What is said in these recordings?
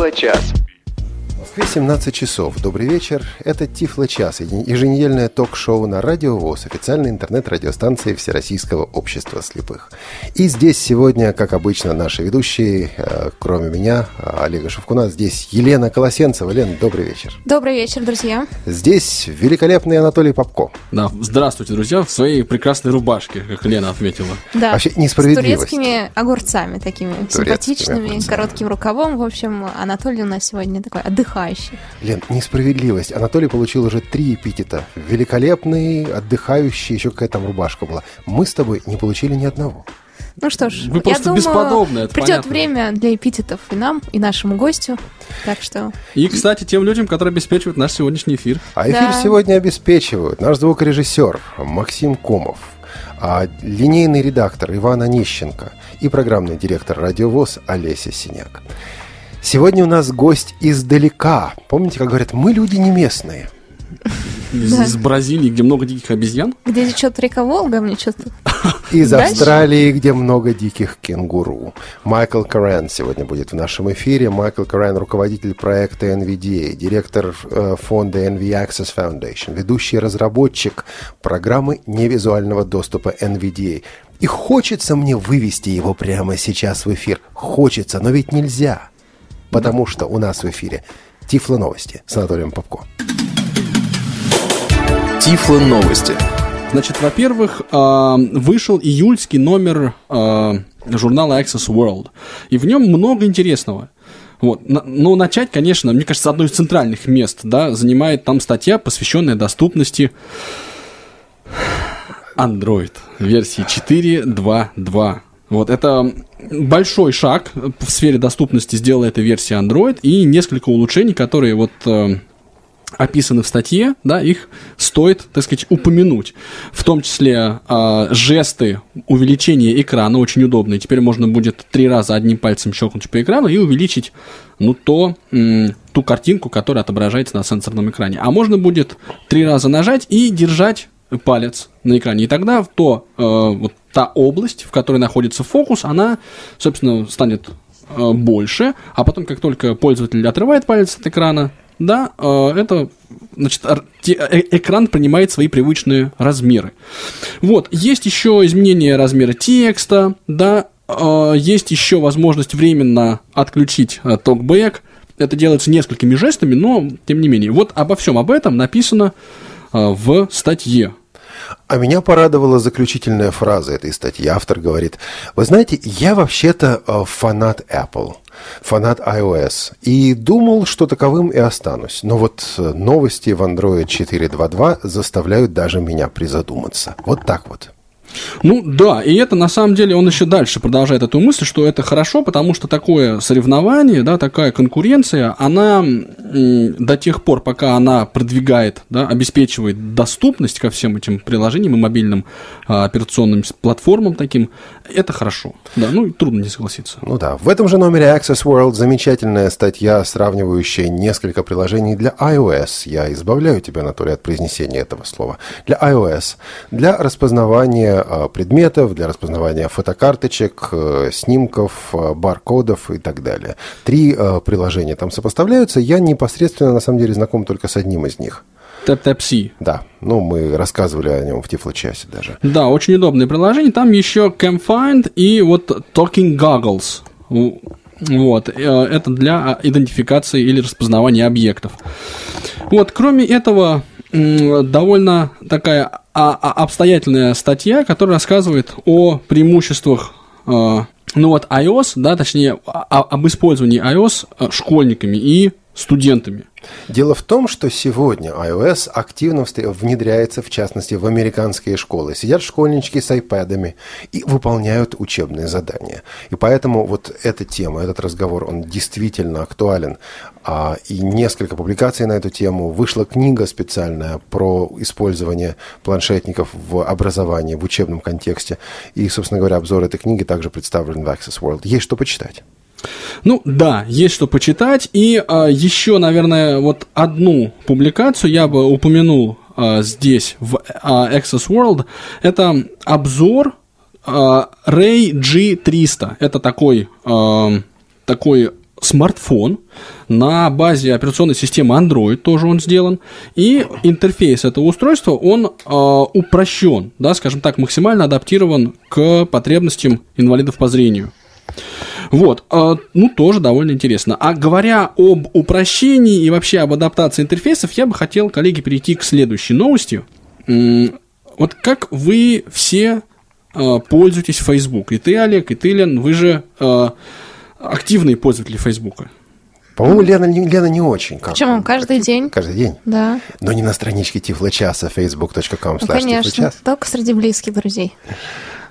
Тифло-час. Москве 17 часов. Добрый вечер. Это Тифло час, еженедельное ток-шоу на Радио ВОЗ, официальной интернет-радиостанции Всероссийского общества слепых. И здесь сегодня, как обычно, наши ведущие, э, кроме меня, Олега Шевкуна, здесь Елена Колосенцева. Лен, добрый вечер. Добрый вечер, друзья. Здесь великолепный Анатолий Попко. Да, здравствуйте, друзья, в своей прекрасной рубашке, как Лена отметила. Да, Вообще с несправедливость. турецкими огурцами такими симпатичными, огурцами. коротким рукавом. В общем, Анатолий у нас сегодня такой отдыхающий. Лен, несправедливость. Анатолий получил уже три эпитета. Великолепный, отдыхающий, еще какая там рубашка была. Мы с тобой не получили ни одного. Ну что ж, Вы я просто думаю, бесподобны, это придет понятно. время для эпитетов и нам, и нашему гостю. Так что И, кстати, тем людям, которые обеспечивают наш сегодняшний эфир. А эфир Да. сегодня обеспечивают наш звукорежиссер Максим Комов, а линейный редактор Иван Онищенко и программный директор «Радиовоз» Олеся Синяк. Сегодня у нас гость издалека. Помните, как говорят, мы люди не местные. Из, Да. из Бразилии, где много диких обезьян. где течет река Волга, мне что-то... Из Дальше? Австралии, где много диких кенгуру. Майкл Карен сегодня будет в нашем эфире. Майкл Карен – руководитель проекта NVDA, директор э, фонда NV Access Foundation, ведущий разработчик программы невизуального доступа NVDA. И хочется мне вывести его прямо сейчас в эфир. Хочется, но ведь нельзя. Потому что у нас в эфире Тифло новости с Анатолием Попко. Тифло новости. Значит, во-первых, а, вышел июльский номер а, журнала Access World. И в нем много интересного. Вот. Но начать, конечно, мне кажется, одно из центральных мест, да, занимает там статья, посвященная доступности Android версии 4.2.2. Вот, это большой шаг в сфере доступности сделала эта версия Android и несколько улучшений, которые вот э, описаны в статье, да, их стоит, так сказать, упомянуть. В том числе э, жесты увеличения экрана очень удобные. Теперь можно будет три раза одним пальцем щелкнуть по экрану и увеличить, ну, то, м, ту картинку, которая отображается на сенсорном экране. А можно будет три раза нажать и держать палец на экране. И тогда то, э, вот та область, в которой находится фокус, она, собственно, станет э, больше, а потом, как только пользователь отрывает палец от экрана, да, э, это, значит, те- э- экран принимает свои привычные размеры. Вот, есть еще изменение размера текста, да, э, есть еще возможность временно отключить э, токбэк. Это делается несколькими жестами, но тем не менее. Вот обо всем об этом написано э, в статье. А меня порадовала заключительная фраза этой статьи. Автор говорит, вы знаете, я вообще-то э, фанат Apple, фанат iOS, и думал, что таковым и останусь. Но вот э, новости в Android 4.2.2 заставляют даже меня призадуматься. Вот так вот. Ну да, и это на самом деле он еще дальше продолжает эту мысль, что это хорошо, потому что такое соревнование, да, такая конкуренция, она до тех пор, пока она продвигает, да, обеспечивает доступность ко всем этим приложениям и мобильным а, операционным платформам таким, это хорошо. Да, ну трудно не согласиться. Ну да, в этом же номере Access World замечательная статья, сравнивающая несколько приложений для iOS. Я избавляю тебя, Анатолий, от произнесения этого слова. Для iOS. Для распознавания э, предметов, для распознавания фотокарточек, э, снимков, э, баркодов и так далее. Три приложения там сопоставляются. Я непосредственно, на самом деле, знаком только с одним из них. Tap-Tap-C. Да, ну мы рассказывали о нем в Тифло-часе даже. Да, очень удобное приложение. Там еще CamFind и вот Talking Goggles. Вот, это для а, идентификации или распознавания объектов. Вот, кроме этого, довольно такая а- а- обстоятельная статья, которая рассказывает о преимуществах э, ну вот iOS, да, точнее, об использовании iOS школьниками и студентами. Дело в том, что сегодня iOS активно внедряется, в частности, в американские школы. Сидят школьнички с айпэдами и выполняют учебные задания. И поэтому вот эта тема, этот разговор, он действительно актуален. А, и несколько публикаций на эту тему. Вышла книга специальная про использование планшетников в образовании, в учебном контексте. И, собственно говоря, обзор этой книги также представлен в Access World. Есть что почитать. Ну да, есть что почитать. И а, еще, наверное, вот одну публикацию я бы упомянул а, здесь, в а, Access World. Это обзор а, Ray G300. Это такой, а, такой смартфон на базе операционной системы Android, тоже он сделан, и интерфейс этого устройства, он э, упрощен, да, скажем так, максимально адаптирован к потребностям инвалидов по зрению. Вот, э, ну, тоже довольно интересно. А говоря об упрощении и вообще об адаптации интерфейсов, я бы хотел, коллеги, перейти к следующей новости. Вот как вы все э, пользуетесь Facebook? И ты, Олег, и ты, Лен, вы же э, активные пользователи Фейсбука. По-моему, Лена, не- Лена не очень. Как Почему? Каждый день. Каждый день. Да. Но не на страничке Тифлочаса, facebook.com Ну, конечно. Тифлочас. Только среди близких друзей.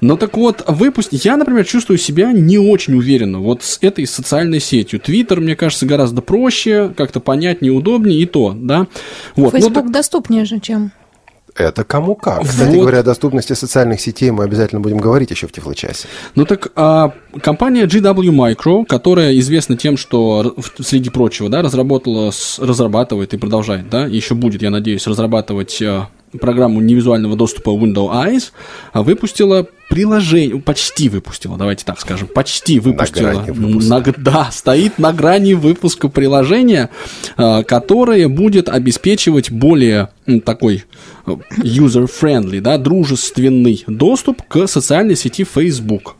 Ну так вот, выпуск... я, например, чувствую себя не очень уверенно вот с этой социальной сетью. Твиттер, мне кажется, гораздо проще, как-то понятнее, удобнее и то, да. Вот. ну, Facebook так- доступнее же, чем... Это кому как. Кстати Вот. говоря, о доступности социальных сетей мы обязательно будем говорить еще в Тифлочасе. Ну так а, компания GW Micro, которая известна тем, что среди прочего, да, разработала, разрабатывает и продолжает, да, еще будет, я надеюсь, разрабатывать а, программу невизуального доступа Windows Eyes, а, выпустила приложение, почти выпустила, давайте так скажем, почти выпустила. грани выпуска. На да, стоит на грани выпуска приложения, а, которое будет обеспечивать более такой э, user-friendly, да, дружественный доступ к социальной сети Facebook.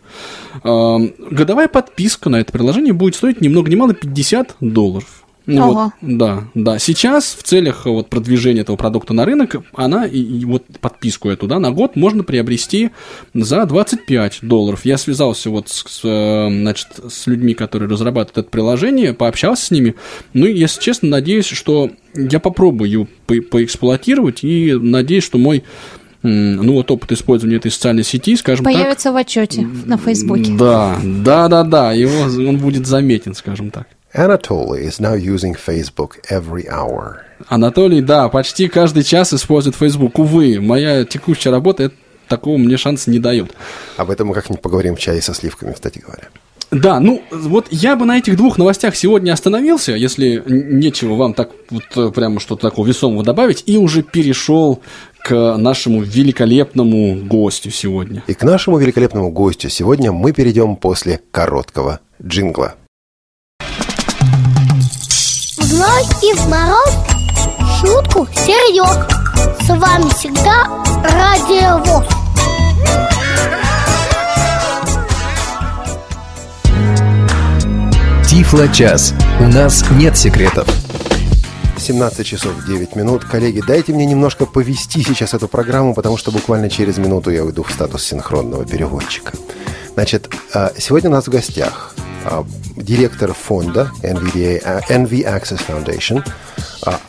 Годовая подписка на это приложение будет стоить ни много ни мало 50 долларов. Ну Ого. вот, да, да. Сейчас в целях э, вот, продвижения этого продукта на рынок, она и, и вот подписку эту, да, на год можно приобрести за 25 долларов. Я связался вот с, с, э, значит, с людьми, которые разрабатывают это приложение, пообщался с ними. Ну, и, если честно, надеюсь, что я попробую ее по- поэксплуатировать и надеюсь, что мой ну вот опыт использования этой социальной сети, скажем так, Появится в отчете на Фейсбуке. да, да, да, да, его, он будет заметен, скажем так. Anatoly is now using Facebook every hour. Анатолий, да, почти каждый час использует Facebook. Увы, моя текущая работа такого мне шанса не дает. Об этом мы как-нибудь поговорим в чае со сливками, кстати говоря. Да, ну вот я бы на этих двух новостях сегодня остановился, если нечего вам так вот э, прямо что-то такого весомого добавить, и уже перешел к нашему великолепному гостю сегодня. И к нашему великолепному гостю сегодня мы перейдем после короткого джингла. В мороз шутку серьез. С вами всегда Радио ВОЗ. Тифло-час. У нас нет секретов. 17 часов 9 минут. Коллеги, дайте мне немножко повести сейчас эту программу, потому что буквально через минуту я уйду в статус синхронного переводчика. Значит, а, сегодня у нас в гостях а, директор фонда NVDA, а, NV Access Foundation,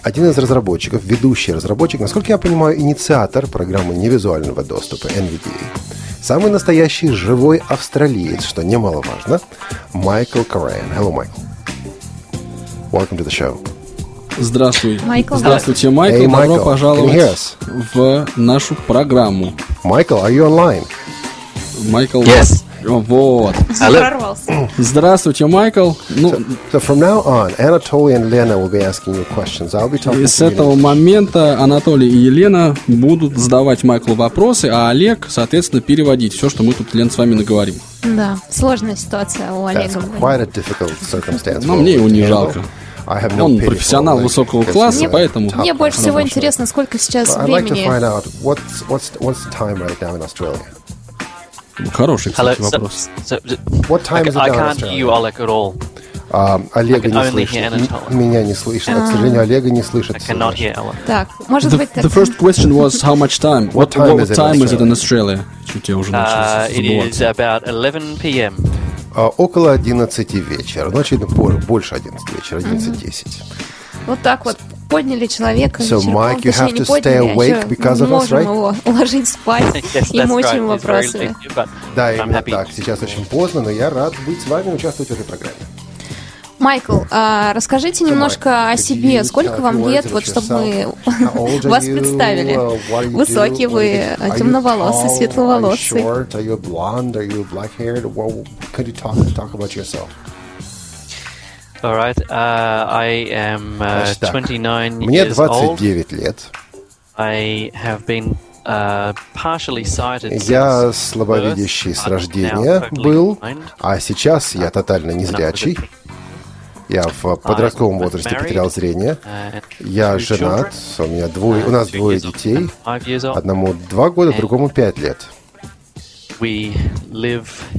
один из разработчиков, ведущий разработчик, насколько я понимаю, инициатор программы невизуального доступа NVDA. Самый настоящий живой австралиец, что немаловажно, Майкл Карайан. Hello, Майкл. Welcome to the show. Здравствуй. Майкл. Здравствуйте, Майкл. Hey, Добро Michael. Пожаловать в нашу программу. Michael, are you online? Майкл. Yes. Вот. Здравствуйте, Майкл. Ну, So from now on, Anatoly and Lena will be asking you questions. I'll be talking и с этого момента Анатолий и Елена будут задавать Майклу вопросы, а Олег, соответственно, переводить все, что мы тут, Лен, с вами наговорим. Да, сложная ситуация у Олега. That's quite a difficult circumstance. Но мне его не жалко. Он профессионал высокого класса, поэтому- Мне больше всего интересно, сколько сейчас времени. Хороший, кстати, вопрос. What time is it I can't hear you, at all. А, Олега не слышно. Меня не слышно. К сожалению, Олега не слышит. Так, может The, быть, the first question was how much time? What, time is it in Australia? Australia? Чуть я уже Uh, начал it is about 11 p.m. А, Около 11 вечера. Ну, очевидно, пор- больше 11 вечера, 11.10. вот так вот подняли человека. So, вечерком, Mike, you have не to подняли, stay а awake because of us, можем right? его уложить спать Yes, и вопросами. late, but Да, именно так. Сейчас очень поздно, но я рад быть с вами участвовать в этой программе. Майкл, а, расскажите немножко о себе. Сколько вам лет, вот чтобы мы вас представили? Uh, Высокий вы, темноволосый, светловолосый. All right. Uh, I am uh, Значит так. 29 Мне years old. 29 лет. I have been uh, partially sighted. Я since слабовидящий с рождения был, а сейчас я тотально незрячий. Я в подростковом возрасте потерял зрение. Я женат, у меня двое, у нас двое детей. Одному два года, другому пять лет.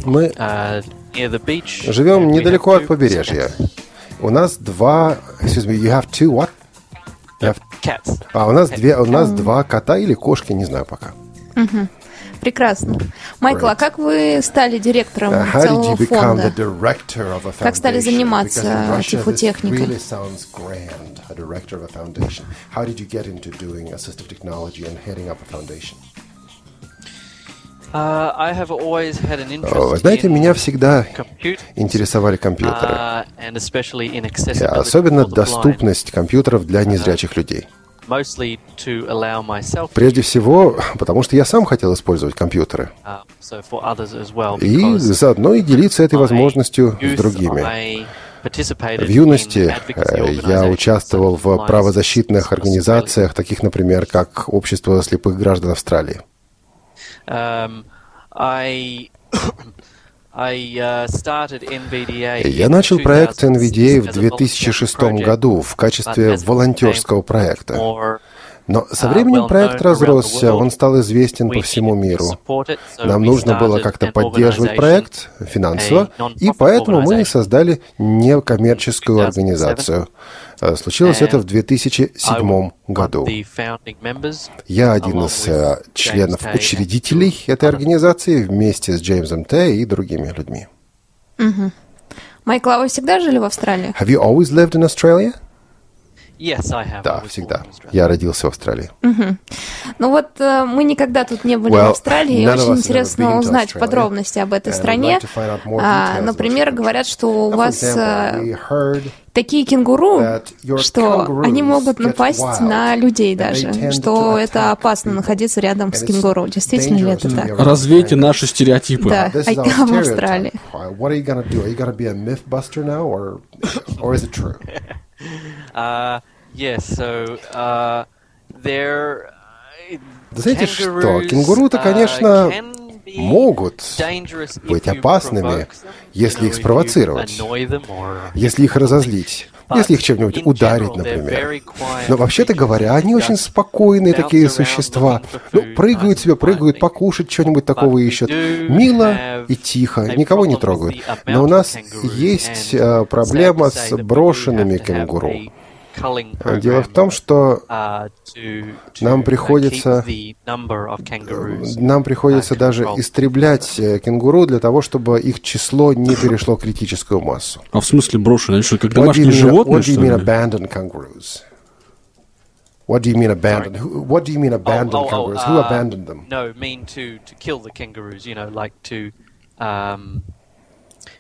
Мы живем недалеко от побережья. У нас два... Excuse me, you have two what? You have- Cats. А, у нас, две, у нас два кота или кошки, не знаю пока. Прекрасно. Майкл, а как вы стали директором Uh, целого фонда? Как стали заниматься тифлотехникой? really? Uh, знаете, меня всегда интересовали компьютеры. uh, особенно доступность компьютеров для незрячих людей. Прежде всего, потому что я сам хотел использовать компьютеры. uh, И заодно и делиться этой возможностью с другими. В юности э, я участвовал в правозащитных организациях, таких, например, как Общество слепых граждан Австралии. Uh. Я начал проект 2006 NVDA в as a volunteer 2006 project, году в качестве волонтерского проекта. Но со uh, временем well проект разросся, он стал известен по всему миру. Нам нужно было как-то поддерживать проект финансово, и поэтому мы создали некоммерческую 2007. организацию. Э, Случилось это в And I 2007 was году. Я один из James членов учредителей этой организации вместе с Джеймсом Т и другими людьми. Майкл, а вы всегда жили в Австралии? Have you always lived in Australia? Yes, I have. Да, всегда. Я родился в Австралии. Ну вот э, мы никогда тут не были Well, в Австралии, и очень интересно узнать подробности об этой стране. like А, например, говорят, что у вас example, э, такие кенгуру, что они могут напасть на людей даже, что это опасно находиться рядом с кенгуру. Действительно ли это так? Развейте наши стереотипы. Да. А в. Австралии. Uh? Uh, uh, uh, знаете что, кенгуру-то, uh, конечно, могут быть опасными, если их спровоцировать, если их разозлить, если их чем-нибудь ударить, например. Но вообще-то говоря, они очень спокойные такие существа. Ну, прыгают себе, прыгают, покушать что-нибудь такого ищут. Мило и тихо, никого не трогают. Но у нас есть э, проблема с брошенными кенгуру. Дело в том, что uh, нам uh, приходится- нам приходится uh, даже истреблять э, кенгуру для того, чтобы их число не перешло критическую массу. А в смысле брошенные? Они что, как домашние животные, what do you mean abandoned kangaroos? What do you mean abandoned? Who, what do you mean abandoned Oh, oh, oh, kangaroos? Who uh, abandoned them? No, mean to to kill the kangaroos. You know, like to. Um,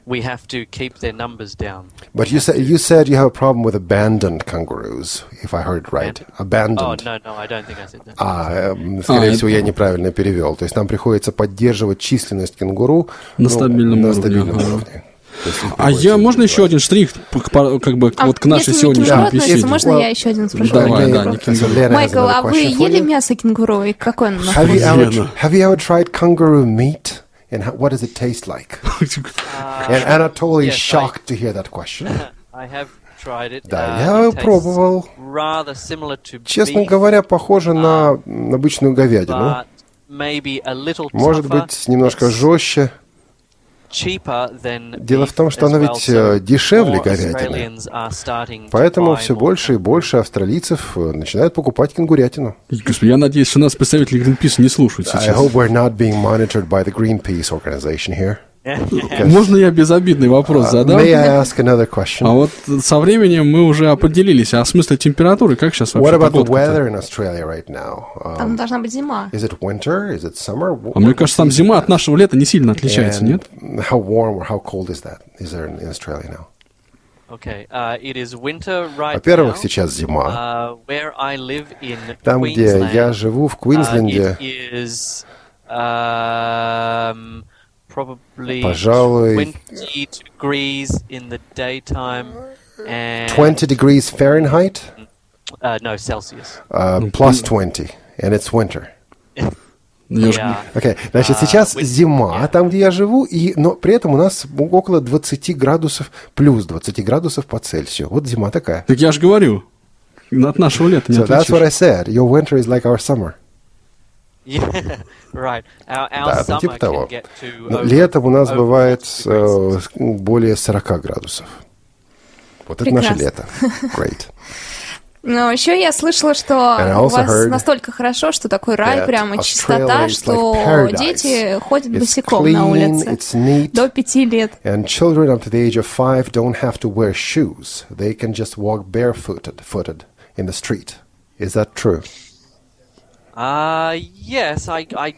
we have to keep their numbers down. But you said you said you have a problem with abandoned kangaroos, if I heard it right. Oh Abandoned. no, no, I don't think I said that. А, эм, скорее А, всего, это- я неправильно перевел. То есть нам приходится поддерживать численность кенгуру На ну, стабильном на уровне, стабильном уровне. А я, можно еще один штрих, как бы, А вот к нашей сегодняшней беседе? можно я еще один спрошу? Давай, да, не Майкл, а вы ели мясо кенгуру? И какое оно have you ever tried kangaroo meat? And how, what does it taste like? And Anatoly is yes, I- shocked to hear that question. I have tried it. Да, Uh, я пробовал. Rather similar to Честно beef, говоря, похоже на обычную говядину. maybe a little Может tougher. быть, немножко It's жестче. Дело в том, что well, ведь э, дешевле говядины. Поэтому все больше и больше австралийцев э, начинают покупать кенгурятину. Господи, я надеюсь, что нас представители Гринписа не слушают I сейчас. hope we're not being monitored by the Greenpeace organization here. Можно я безобидный вопрос Uh, задам? may I ask another question? А вот со временем мы уже определились. А в смысле температуры, как сейчас What вообще about the weather in Australia right now? Там Um, должна быть зима. is it winter? Is it summer? А мне кажется, там зима от нашего лета не сильно отличается, нет? How warm or how cold is that? Is there in, Australia now? Okay, uh, it is winter right Во-первых, now. сейчас зима. Uh, where I live in Там, где я живу, в uh, Квинсленде, it is um, Пожалуй, 20 degrees in the daytime and 20 degrees Fahrenheit, uh, no Celsius. uh, plus 20, and it's winter. Yeah. Окей, значит, А, сейчас вы- зима, Yeah. там, где я живу, и, но при этом у нас около 20 градусов, плюс 20 градусов по Цельсию. Вот зима такая. Так я же говорю, от нашего лета не So that's what I отличишь. said. Your winter is like our summer. Yeah, right. Our, our Да, ну, summer типа того. can get to Но over- летом у нас бывает 40 degrees. э, более 40 градусов. Вот это наше лето. Great. Но еще я слышала, что у вас настолько хорошо, что такой рай, прямо чистота, что like дети ходят It's босиком на улице. neat. До пяти лет. And children up to the age of five don't have to wear shoes. They can just walk barefooted footed in the street. Is that true? Uh, yes, I, I,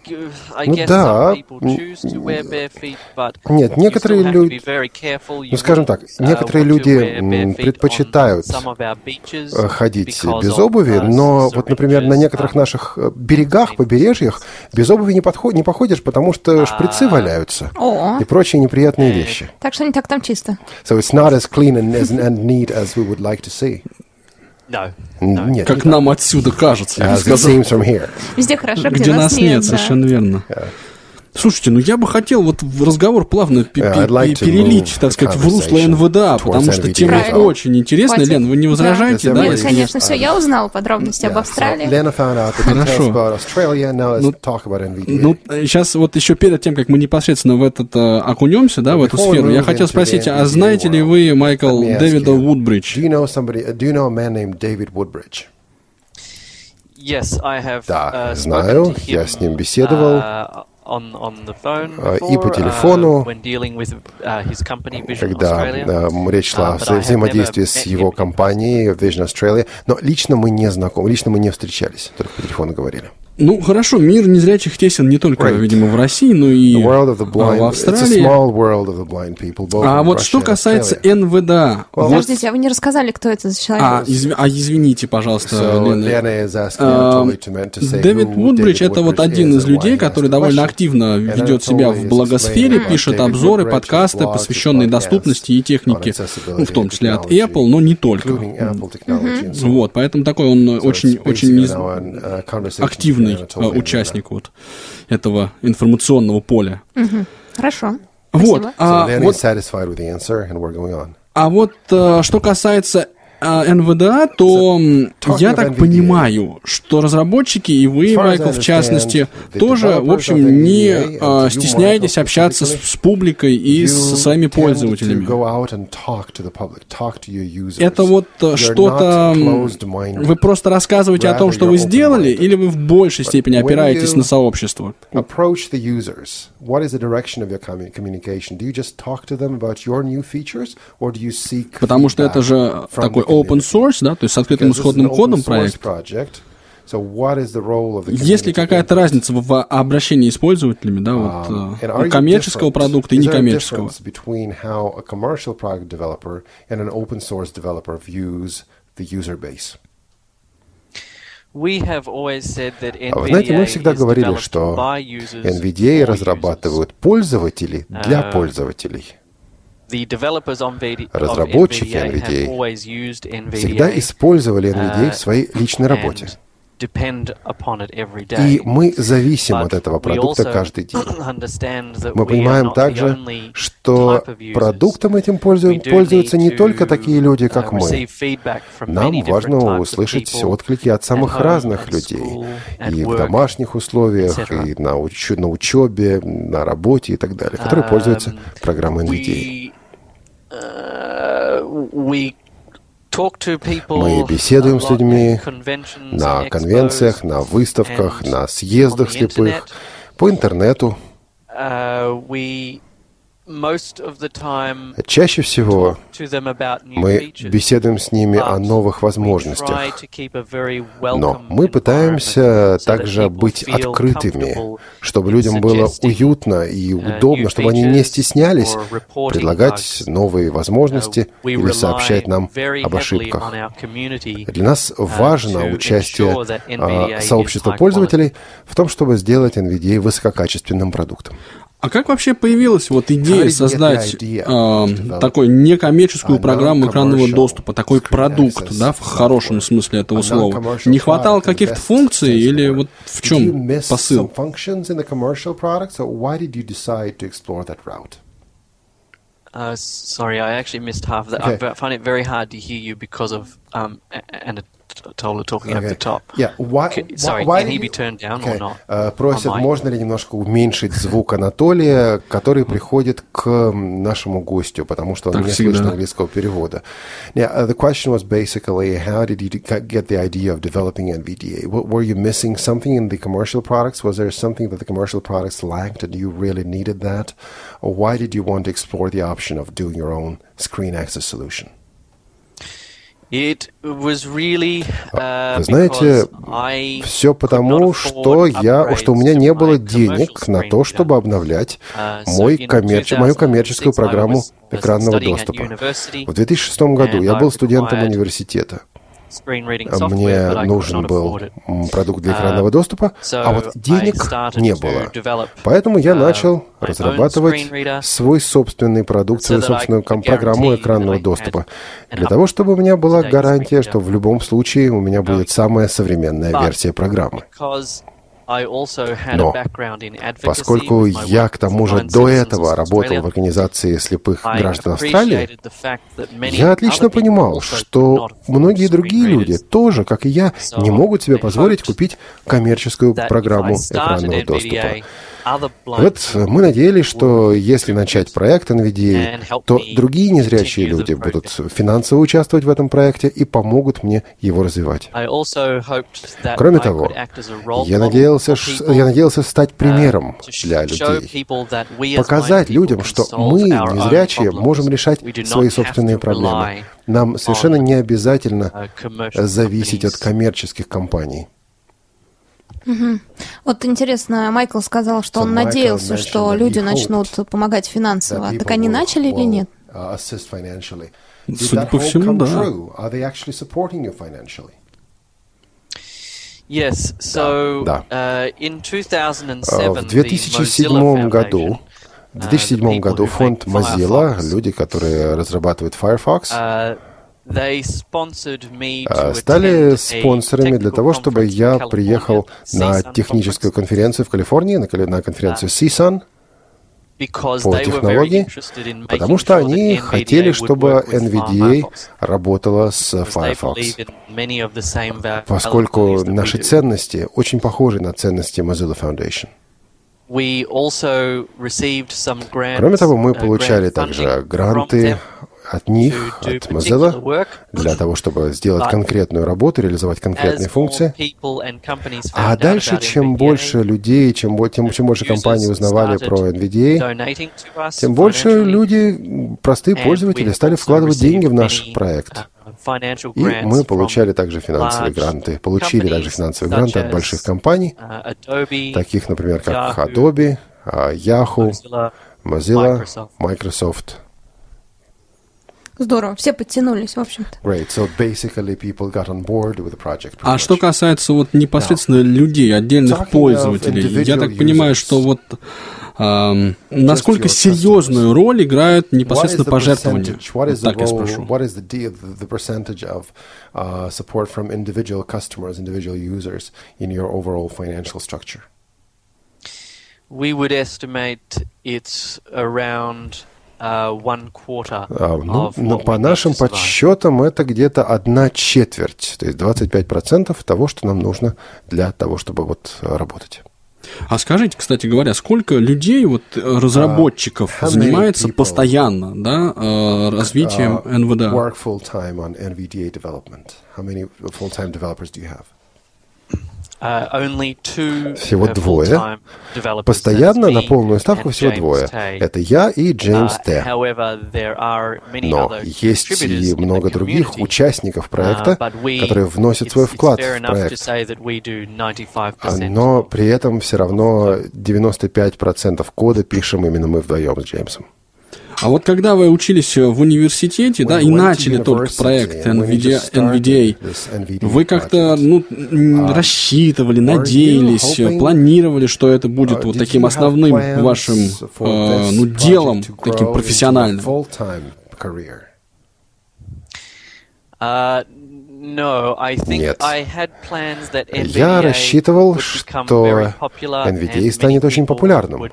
I Ну guess да. some people choose to wear bare feet, but Нет, you некоторые still have to люди- be very careful. You Ну, скажем так, uh, некоторые люди, wear bare м, feet предпочитают, on some of our beaches э, ходить because без of, обуви, uh, но вот, например, на некоторых наших э, берегах, побережьях без обуви не, подход, не походишь, потому что шприцы валяются О, и прочие неприятные вещи. так что не так там чисто. So it's not as clean and, as, and neat as we would like to see. No. Нет, Как не нам отсюда кажется. Везде хорошо, где, Где нас нет, да. совершенно верно. Слушайте, ну я бы хотел вот в разговор плавно Yeah, like пе- to перелить, так сказать, в русло НВДА, потому что тема Правильно. очень интересная. Лен, вы не возражаете, Да. да? Нет, конечно, все, я узнала подробности об Yeah, Австралии. Хорошо. Ну. Ну, сейчас вот еще перед тем, как мы непосредственно в этот э, окунемся, да, в эту сферу, я хотел спросить, а знаете ли вы Майкл Дэвида Вудбридж? Yes, I have. Да, uh, знаю, spoken to я с ним беседовал. uh, on, on the phone и по uh, телефону, uh, когда речь шла Uh, о have взаимодействии с его компанией Vision Australia, но лично мы не знакомы, лично мы не встречались, только по телефону говорили. Ну, хорошо, мир незрячих тесен не только, Right. видимо, в России, но и а, blind, в it's a Австралии. people, А вот Russia что касается. НВДА, вот, Подождите, а вы не рассказали, кто это за человек? а, изв- а извините, пожалуйста, So Лена. А, Дэвид Вудбридж это вот один из людей, который довольно активно ведет себя в благосфере, пишет обзоры, подкасты, посвященные доступности и технике, ну, в том числе от Apple, но не только. Вот, поэтому такой он So очень, uh, активный э, участник вот этого информационного поля. Хорошо. Вот, Спасибо. Lena. So а, вот. А вот э, что касается э, НВДА, то я так понимаю, что разработчики и вы, Майкл, в частности, тоже, в общем, не э, стесняетесь общаться с, публикой и со своими пользователями. Это вот э, что-то... Вы просто рассказываете о том, что вы сделали, или вы в большей степени опираетесь на сообщество? Потому что это же такой? Open source, да, то есть с открытым исходным кодом проект. Есть ли какая-то разница в обращении с пользователями, да, вот Um, э, коммерческого продукта и некоммерческого? А вы знаете, мы всегда говорили, что NVDA разрабатывают пользователи для А, пользователей. Разработчики NVDA Всегда использовали NVDA uh, в своей личной работе. И мы зависим от этого продукта каждый день. Мы понимаем также, что продуктом этим пользуются не только такие люди, uh, как мы. feedback from Нам важно услышать отклики от самых разных людей. И в домашних условиях, и на, уч- на учебе, на работе и так далее, которые Um, пользуются программой NVDA. we, uh, we talk to people Мы беседуем с людьми На конвенциях, на выставках, на съездах слепых, internet. по интернету. Чаще всего мы беседуем с ними о новых возможностях. Но мы пытаемся также быть открытыми, чтобы людям было уютно и uh, удобно, чтобы они не стеснялись предлагать новые возможности Uh, we или сообщать нам об ошибках. Для нас uh, важно участие а, сообщества пользователей в том, чтобы сделать NVDA высококачественным продуктом. А как вообще появилась вот идея создать э, такой некоммерческую программу экранного доступа, такой продукт, да, в хорошем смысле этого слова? Не хватало каких-то функций или вот в чем посыл? Uh, sorry, I actually missed half of that. Okay. I find it very hard to hear you because of um, A- Anna Tola talking over the top. Yeah. Why, Ca- why- sorry, why can did he you- be turned down Okay. or not? Э, Просят, On mic? можно ли немножко уменьшить звук Анатолия, который приходит к м, нашему гостю, потому что он Так не всегда. слышит английского перевода. Yeah, uh, the question was basically, how did you d- get the idea of developing NVDA? W- Were you missing something in the commercial products? Was there something that the commercial products lacked and you really needed that? Or why did you want to explore the option of doing your own screen access solution? Знаете, because I Все потому, что я, что у меня не было денег на то, чтобы обновлять Uh, мой коммерч... мою 2006 коммерческую программу uh, экранного доступа. В 2006 году я был студентом университета. Мне нужен был продукт для Uh, экранного доступа, а вот денег не было. Поэтому я uh, начал разрабатывать свой собственный продукт, свою собственную программу экранного доступа, для того, чтобы у меня была гарантия, что в любом случае у меня будет самая современная версия программы. Но Поскольку я к тому же до этого работал в организации слепых граждан Австралии, я отлично понимал, что многие другие люди тоже, как и я, не могут себе позволить купить коммерческую программу экранного доступа. Вот мы надеялись, что если начать проект NVDA, то другие незрячие люди будут финансово участвовать в этом проекте и помогут мне его развивать. Кроме того, я model надеялся, я надеялся стать uh, примером для людей. Показать людям, что мы, незрячие, можем решать свои собственные проблемы. Нам совершенно не обязательно uh, commercial зависеть от коммерческих компаний. Вот интересно, Майкл сказал, что So он Michael надеялся, что люди начнут помогать финансово. Так они начали или нет? uh, Судя по всему, да. true? Are they actually supporting you financially? Yes, so Да. uh, in Uh, 2007, В the 2007 Mozilla году, Foundation, в uh, 2007 the people году фонд Mozilla, люди, которые разрабатывают Firefox, uh, а, стали спонсорами для того, чтобы я приехал на техническую конференцию в Калифорнии, на конференцию CSUN, по технологии, потому что они хотели, чтобы NVDA работала с Firefox, поскольку наши ценности очень похожи на ценности Mozilla Foundation. Кроме того, мы uh, получали также гранты от них, от Mozilla, для того, чтобы сделать конкретную работу, реализовать конкретные функции. А дальше, чем больше людей, чем, тем, чем больше компаний узнавали про NVDA, тем больше люди, простые пользователи, стали вкладывать деньги в наш проект. uh, И мы получали также финансовые гранты. Получили также финансовые гранты от больших компаний, uh, таких, например, как Adobe, а, Yahoo, Mozilla, Microsoft. Здорово, все подтянулись, в общем-то. Great. So basically people got on board with the project. А что касается вот непосредственно людей, отдельных пользователей, я так понимаю, что вот ам, насколько серьезную роль играют непосредственно пожертвования? Вот так я спрошу. What is the deal, the percentage of uh, support from individual customers, individual users in your overall financial structure? we would estimate it's around uh, А, ну, ну, по нашим подсчетам это где-то одна четверть, то есть 25% того, что нам нужно для того, чтобы вот э, работать. А скажите, кстати говоря, сколько людей, вот э, разработчиков, many занимается people, постоянно да, э, развитием Uh, НВДА? Work full time on NVDA development. How many full time developers do you have? Uh, two Всего uh, двое. Постоянно на полную ставку всего двое. Это я и Джеймс Uh, Т. are many Но есть и много других участников проекта, Uh, которые вносят свой вклад в проект. say that we do 95% Но при этом все равно 95% кода пишем именно мы вдвоем с Джеймсом. А вот когда вы учились в университете, да, и начали только проект NVDA, NVDA вы как-то ну, рассчитывали, надеялись, планировали, что это будет вот таким основным вашим э, ну, делом, таким профессиональным? Uh, нет. Я рассчитывал, что NVDA станет очень популярным,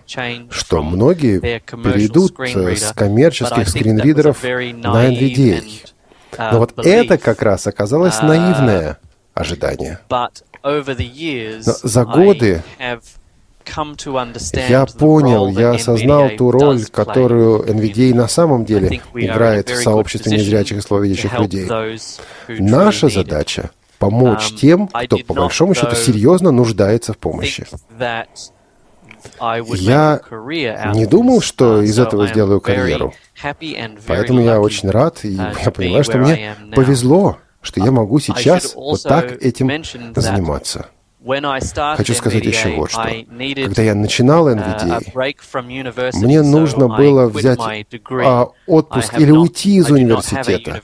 что многие перейдут с коммерческих скринридеров на NVDA. Но вот это как раз оказалось наивное ожидание. Но за годы я понял, я осознал ту роль, которую NVDA на самом деле играет в сообществе незрячих и слабовидящих людей. Наша задача — помочь тем, кто, по большому счету, серьезно нуждается в помощи. Я не думал, что из этого сделаю карьеру. Поэтому я очень рад, и я понимаю, что мне повезло, что я могу сейчас вот так этим заниматься. Хочу сказать еще вот что. Когда я начинал NVDA, мне нужно было взять а, отпуск или уйти из университета.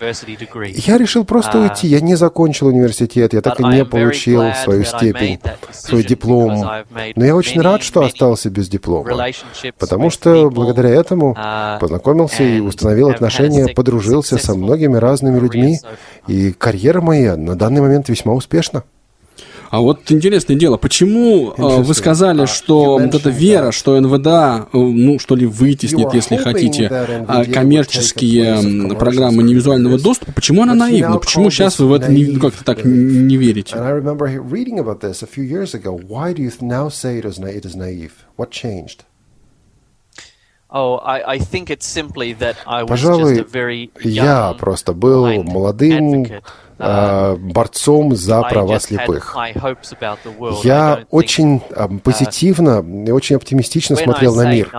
Я решил просто уйти. Я не закончил университет, я так и не получил свою степень, свой диплом. Но я очень рад, что остался без диплома, потому что благодаря этому познакомился и установил отношения, подружился со многими разными людьми, и карьера моя на данный момент весьма успешна. А вот интересное дело, почему э, вы сказали, uh, что вот эта вера, что НВДА, э, ну, что ли, вытеснит, если хотите, а, коммерческие программы невизуального доступа, почему она наивна? Почему сейчас вы в это не, как-то так не верите? Пожалуй, я просто был молодым Э, борцом за права слепых. Я очень э, позитивно и очень оптимистично смотрел на мир.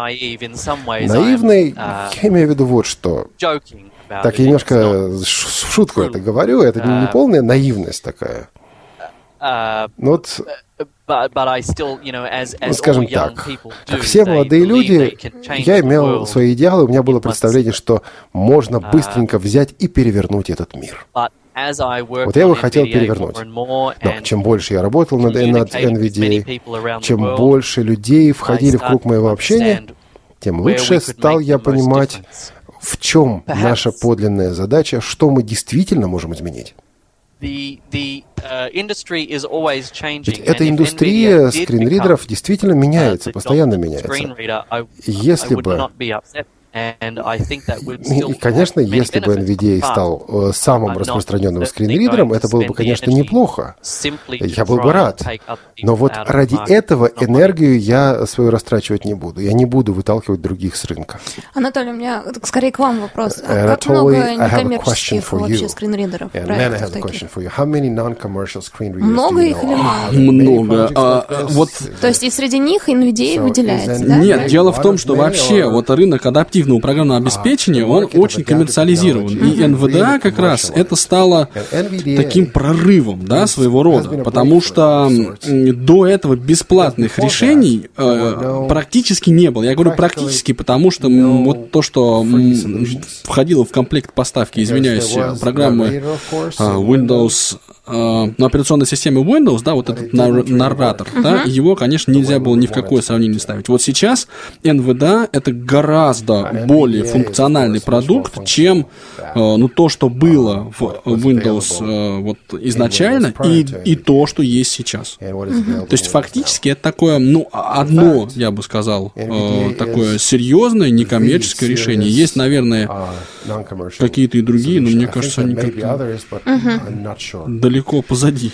Наивный, uh, я имею в виду вот что. Так, я немножко в шутку это говорю, это не uh, полная наивность такая. Uh, ну вот ну, скажем так, как все молодые люди, я имел свои идеалы, у меня было представление, что можно быстренько взять и перевернуть этот мир. Вот я бы хотел перевернуть. Но чем больше я работал над, над NVDA, чем больше людей входили в круг моего общения, тем лучше стал я понимать, в чем наша подлинная задача, что мы действительно можем изменить. Ведь эта индустрия скринридеров действительно uh, меняется, постоянно меняется. Если бы и, конечно, если бы NVDA стал э, самым распространенным скринридером, это было бы, конечно, неплохо. Я был бы рад. Но вот ради этого энергию я свою растрачивать не буду. Я не буду выталкивать других с рынка. Анатолий, у меня скорее к вам вопрос. А как много некоммерческих вообще скринридеров? Много их или мало? Много. А, вот... То есть и среди них NVDA выделяется, да? Нет, дело в том, что вообще вот рынок адаптивных оперативного программного обеспечения, он очень коммерциализирован. И НВДА как раз это стало таким прорывом, да, своего рода, потому что до этого бесплатных решений э, практически не было. Я говорю практически, потому что вот то, что входило в комплект поставки, извиняюсь, программы а, Windows на операционной системе Windows, да, вот этот нарратор, uh-huh. да, его, конечно, нельзя было ни в какое сравнение ставить. Вот сейчас NVDA это гораздо более функциональный продукт, чем э, ну, то, что было в Windows вот изначально, и, и то, что есть сейчас. Uh-huh. То есть фактически это такое, ну, одно, я бы сказал, такое серьезное некоммерческое решение. Есть, наверное, какие-то и другие, но мне кажется, они как-то uh-huh. далеко далеко позади.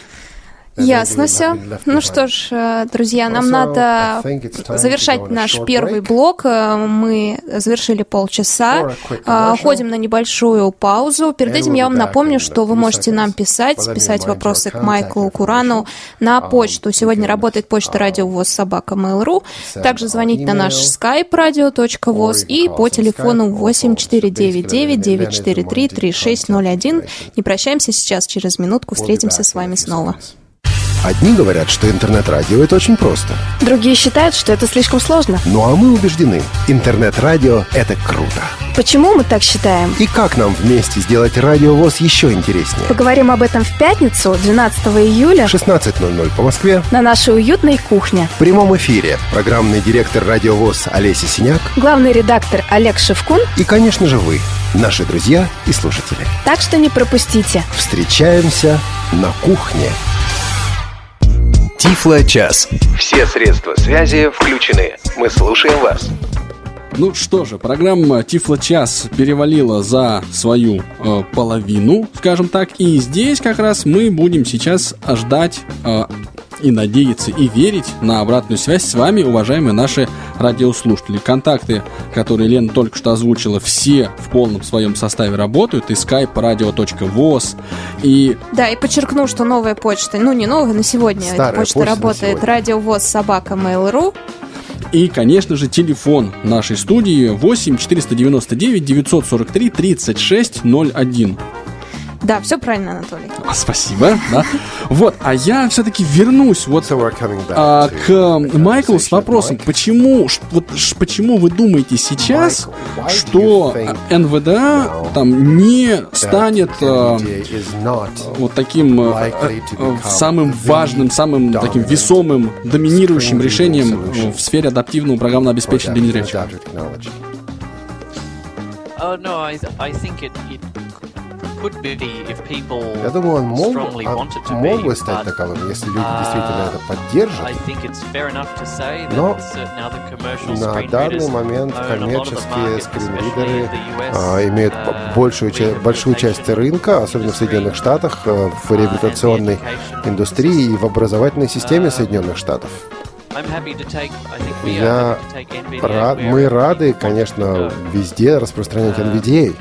Ясно все. Ну что ж, э, друзья, нам надо завершать наш первый блок. Э, мы завершили полчаса. Э, ходим на небольшую паузу. Перед этим я вам напомню, что вы можете нам писать, писать вопросы к Майклу Курану на um, почту. Сегодня работает почта радио ВОЗ собака Mail.ru. Также звонить на наш skype radio.voz и по телефону 8499 943 3601. Не прощаемся сейчас, через минутку встретимся с вами снова. Одни говорят, что интернет-радио – это очень просто. Другие считают, что это слишком сложно. Ну а мы убеждены, интернет-радио – это круто. Почему мы так считаем? И как нам вместе сделать радиовоз еще интереснее? Поговорим об этом в пятницу, 12 июля. 16.00 по Москве. На нашей уютной кухне. В прямом эфире программный директор радиовоз Олеся Синяк. Главный редактор Олег Шевкун. И, конечно же, вы, наши друзья и слушатели. Так что не пропустите. Встречаемся на кухне. Тифло час. Все средства связи включены. Мы слушаем вас. Ну что же, программа Тифло час перевалила за свою э, половину, скажем так, и здесь как раз мы будем сейчас ждать э, и надеяться, и верить на обратную связь с вами, уважаемые наши радиослушатели. Контакты, которые Лена только что озвучила, все в полном своем составе работают. И skype radio.voz, и... Да, и подчеркну, что новая почта, ну не новая, на сегодня Старая почта, почта работает, радиовоз собака mail.ru. И, конечно же, телефон нашей студии 8 499 943 3601. Да, все правильно, Анатолий. А, спасибо. Да. Вот, а я все-таки вернусь вот а, к Майклу с вопросом, почему, вот, почему вы думаете сейчас, что НВДА там не станет а, вот таким а, самым важным, самым таким весомым, доминирующим решением в сфере адаптивного программного обеспечения для незрячих? Uh, no, I, I think it, it я думаю, он мог, а, мог бы стать таковым, если люди действительно это поддержат. Но на данный момент коммерческие скринридеры а, имеют большую, большую часть рынка, особенно в Соединенных Штатах, э, в реабилитационной индустрии и в образовательной системе Соединенных Штатов. Я рад, мы рады, конечно, везде распространять NVDA.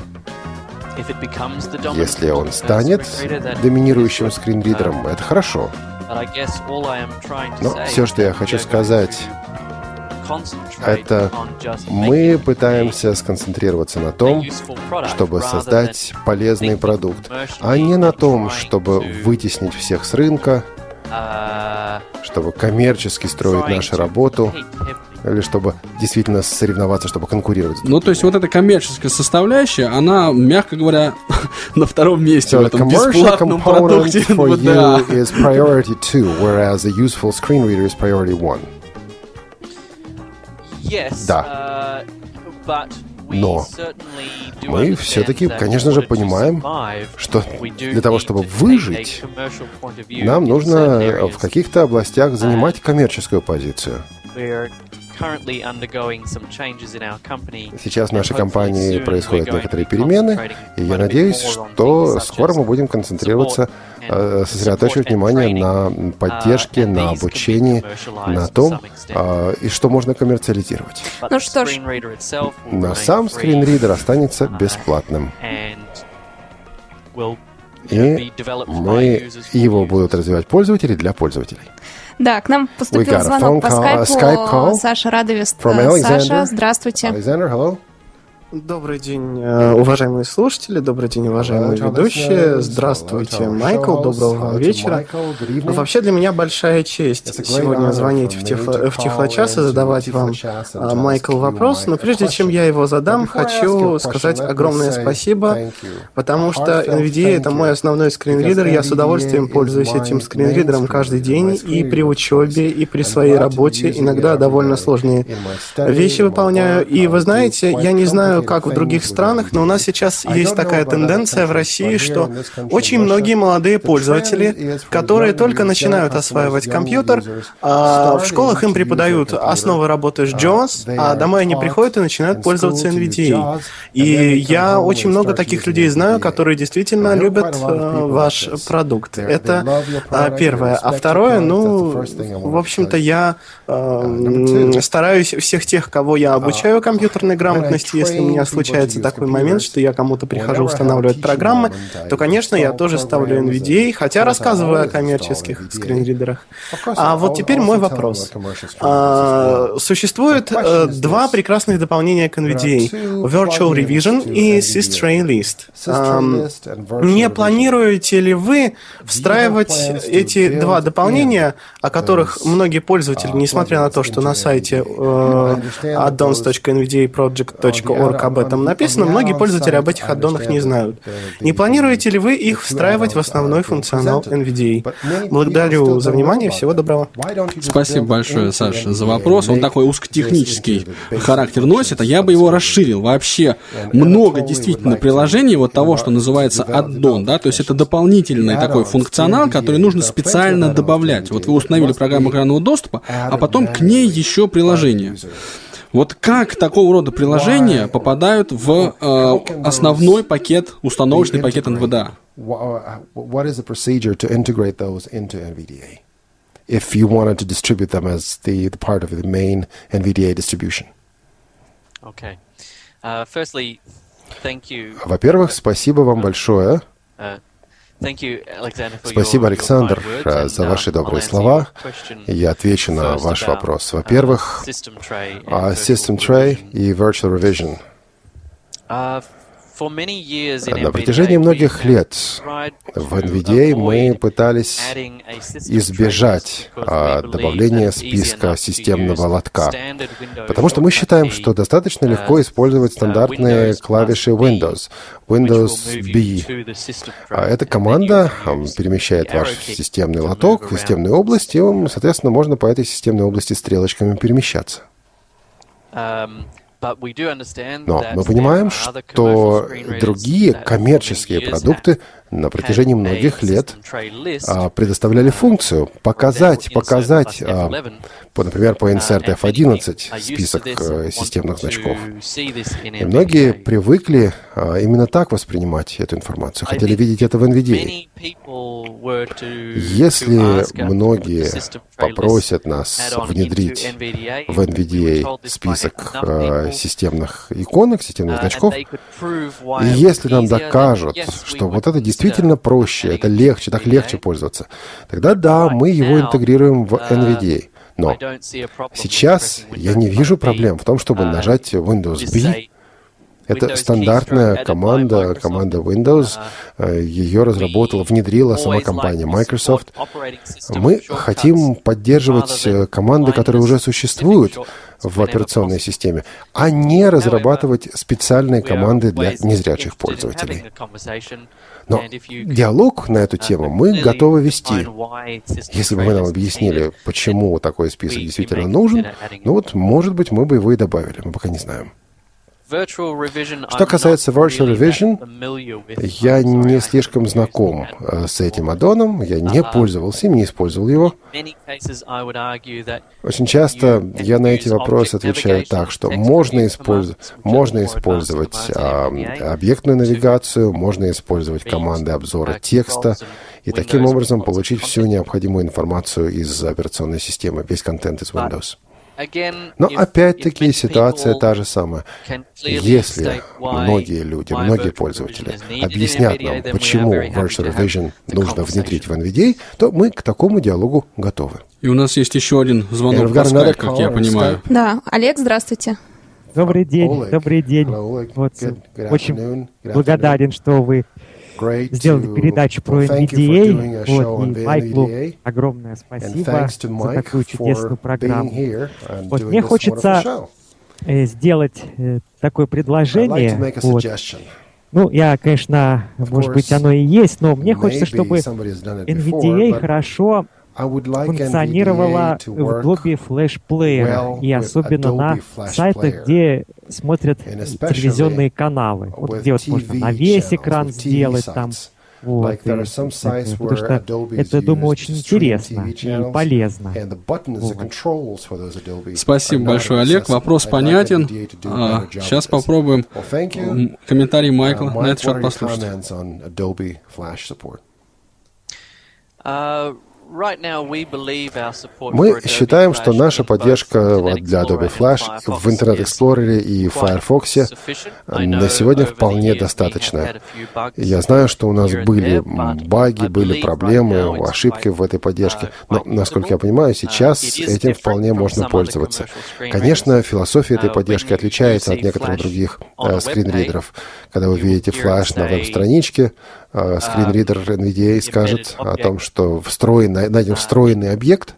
Если он станет доминирующим скринридером, это хорошо. Но все, что я хочу сказать, это мы пытаемся сконцентрироваться на том, чтобы создать полезный продукт, а не на том, чтобы вытеснить всех с рынка, uh, чтобы коммерчески строить нашу работу или чтобы действительно соревноваться, чтобы конкурировать. Ну, то есть вот эта коммерческая составляющая, она, мягко говоря, на втором месте so в этом бесплатном продукте for you is priority two, whereas a useful screen reader is priority one. Yes, да. Uh, но мы все-таки, конечно же, понимаем, что для того, чтобы выжить, нам нужно в каких-то областях занимать коммерческую позицию. Сейчас в нашей компании происходят некоторые перемены, и я надеюсь, что скоро мы будем концентрироваться, э, сосредоточивать внимание на поддержке, на обучении, на том, а, и что можно коммерциализировать. Ну что ж, на сам скринридер останется бесплатным. И мы его будут развивать пользователи для пользователей. Да, к нам поступил звонок по скайпу. Саша Радовест. Саша, здравствуйте. Alexander, hello. Добрый день, э, уважаемые слушатели, добрый день, уважаемые ведущие. Здравствуйте, Майкл, доброго вам вечера. Вообще для меня большая честь сегодня звонить в, тифло, в Тифлочас и задавать вам, а, Майкл, вопрос. Но прежде чем я его задам, хочу сказать огромное спасибо, потому что NVDA — это мой основной скринридер. Я с удовольствием пользуюсь этим скринридером каждый день и при учебе, и при своей работе. Иногда довольно сложные вещи выполняю. И вы знаете, я не знаю, как в других странах, но у нас сейчас есть такая тенденция в России, что очень многие молодые пользователи, которые только начинают осваивать компьютер, а в школах им преподают основы работы с JAWS, а домой они приходят и начинают пользоваться NVDA. И я очень много таких людей знаю, которые действительно любят э, ваш продукт. Это а, первое. А второе, ну, в общем-то, я э, стараюсь всех тех, кого я обучаю компьютерной грамотности, если меня случается такой момент, что я кому-то прихожу устанавливать программы, то, конечно, я тоже ставлю NVDA, хотя рассказываю о коммерческих скринридерах. А вот теперь мой вопрос. А, существует э, два прекрасных дополнения к NVDA. Virtual Revision и Systray List. Не планируете ли вы встраивать эти два дополнения, о которых многие пользователи, несмотря на то, что на сайте э, addons.nvdaproject.org об этом написано, многие пользователи об этих аддонах не знают. Не планируете ли вы их встраивать в основной функционал NVDA? Благодарю за внимание, всего доброго. Спасибо большое, Саша, за вопрос. Он такой узкотехнический характер носит, а я бы его расширил. Вообще много действительно приложений вот того, что называется аддон, да, то есть это дополнительный такой функционал, который нужно специально добавлять. Вот вы установили программу экранного доступа, а потом к ней еще приложение. Вот как такого рода приложения попадают в э, основной пакет, установочный пакет NVDA? What is the procedure to integrate those into NVDA? If you wanted to distribute them as the, the part of the main NVDA distribution. Okay. Uh, firstly, thank you. Во-первых, спасибо вам большое. Uh, Спасибо, Александр, за ваши uh, добрые слова. Я отвечу на ваш вопрос. Uh, Во-первых, о System Tray и Virtual Revision. Uh, на протяжении многих лет в NVDA мы пытались избежать а, добавления списка системного лотка, потому что мы считаем, что достаточно легко использовать стандартные клавиши Windows, Windows B. А эта команда перемещает ваш системный лоток в системную область, и, соответственно, можно по этой системной области стрелочками перемещаться. Но мы понимаем, что другие коммерческие продукты на протяжении многих лет а, предоставляли функцию показать, показать, а, например, по Insert F11 список а, системных значков. И многие привыкли а, именно так воспринимать эту информацию, хотели видеть это в NVDA. Если многие попросят нас внедрить в NVDA список а, системных иконок, системных значков, и если нам докажут, что вот это действительно действительно проще, это легче, так легче пользоваться, тогда да, мы его интегрируем в NVDA. Но сейчас я не вижу проблем в том, чтобы нажать Windows B. Это стандартная команда, команда Windows. Э, Ее разработала, внедрила сама компания Microsoft. Мы хотим поддерживать э, команды, которые уже существуют в операционной системе, а не разрабатывать специальные команды для незрячих пользователей. Но диалог на эту тему мы готовы вести. Если бы вы нам объяснили, почему такой список действительно нужен, ну вот, может быть, мы бы его и добавили, мы пока не знаем. Что касается Virtual Revision, я не слишком знаком э, с этим аддоном, я не пользовался им, не использовал его. Очень часто я на эти вопросы отвечаю так, что можно, использовать, можно использовать а, объектную навигацию, можно использовать команды обзора текста, и таким образом получить всю необходимую информацию из операционной системы, весь контент из Windows. Но опять-таки ситуация та же самая. Если многие люди, многие пользователи объяснят нам, почему Virtual Revision нужно внедрить в NVDA, то мы к такому диалогу готовы. И у нас есть еще один звонок в Skype, как я понимаю. Да, Олег, здравствуйте. Добрый день, добрый день. Вот, очень благодарен, что вы сделали передачу про NVDA. Вот, и Майклу огромное спасибо за такую чудесную программу. Вот, мне хочется э, сделать э, такое предложение. Вот. Ну, я, конечно, может быть, оно и есть, но мне хочется, чтобы NVDA хорошо функционировала в Adobe Flash Player и особенно на сайтах, где смотрят телевизионные каналы. Вот где вот можно на весь экран сделать там. Вот, и, потому что это, думаю, очень интересно и полезно. Вот. Спасибо большое, Олег. Вопрос понятен. А, сейчас попробуем комментарий Майкла uh, на этот счет послушать. Мы считаем, что наша поддержка для Adobe Flash в Internet Explorer и Firefox на сегодня вполне достаточно. Я знаю, что у нас были баги, были проблемы, ошибки в этой поддержке, но, насколько я понимаю, сейчас этим вполне можно пользоваться. Конечно, философия этой поддержки отличается от некоторых других э, скринридеров. Когда вы видите флеш на веб-страничке, скринридер NVDA скажет о том, что встроенный, найден встроенный объект,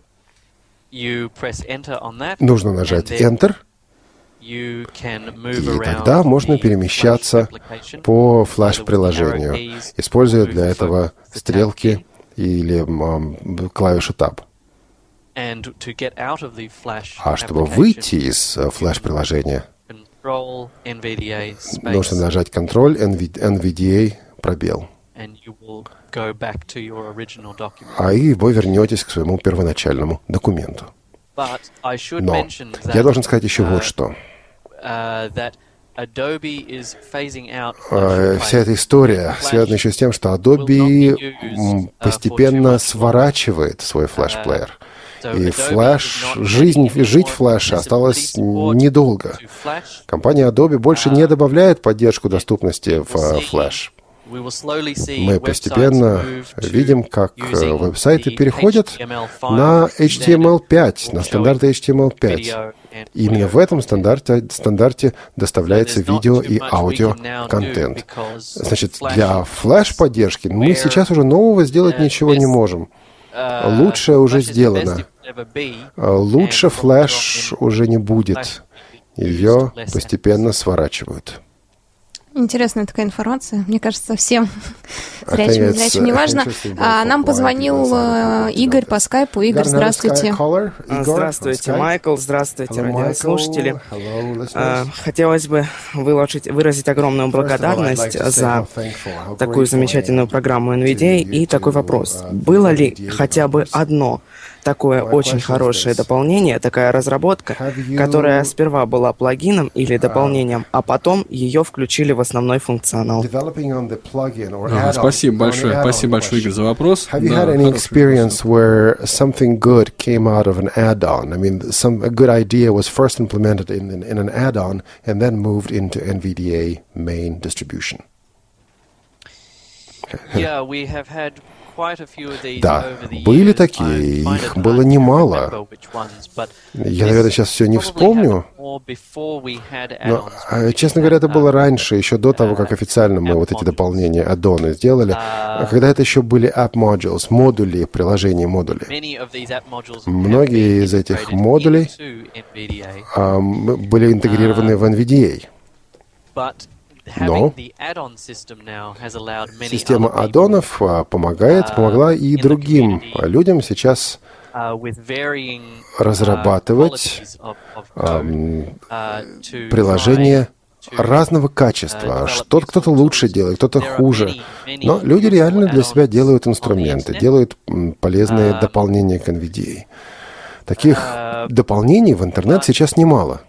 нужно нажать Enter, и тогда можно перемещаться по флеш-приложению, используя для этого стрелки или клавишу Tab. А чтобы выйти из э, флеш-приложения, нужно нажать Ctrl NVDA пробел. А и вы вернетесь к своему первоначальному документу. Но я должен сказать еще вот uh, что. Uh, а, вся эта история связана еще с тем, что Adobe uh, постепенно сворачивает свой флеш-плеер. И флеш, жизнь, жить флеша осталось недолго. Компания Adobe больше не добавляет поддержку доступности в флеш. Мы постепенно видим, как э, веб-сайты переходят на HTML5, на стандарты HTML5. И именно в этом стандарте, стандарте доставляется видео и аудио контент. Значит, для флеш-поддержки мы сейчас уже нового сделать ничего не можем. Uh, Лучшее уже сделано. Лучше флеш уже не будет. Ее постепенно сворачивают. Интересная такая информация. Мне кажется, всем зрячим и зрячим не важно. А, нам позвонил э, Игорь по скайпу. Игорь, здравствуйте. Здравствуйте, Майкл. Здравствуйте, радиослушатели. А, хотелось бы выложить, выразить огромную благодарность за такую замечательную программу NVDA и такой вопрос. Uh, Было ли хотя бы одно такое очень хорошее дополнение, такая разработка, которая сперва была плагином или дополнением, а потом ее включили в основной функционал. Ага, спасибо большое, спасибо большое, Игорь, за вопрос. Have you had any experience where something good came out of an add-on? I mean, some a good idea was first implemented in, in, in an add-on and then moved into NVDA main distribution. yeah, we have had да, были такие, их было немало. Я, наверное, сейчас все не вспомню. Но, а, честно говоря, это было раньше, еще до того, как официально мы вот эти дополнения, аддоны сделали, а когда это еще были app modules, модули, приложения модули. Многие из этих модулей а, были интегрированы в NVDA. Но система аддонов а, помогает, uh, помогла и другим людям сейчас uh, разрабатывать uh, приложения разного качества. Что кто-то лучше делает, кто-то хуже. Но люди реально для себя делают инструменты, делают полезные дополнения к NVDA. Таких дополнений в интернет сейчас немало.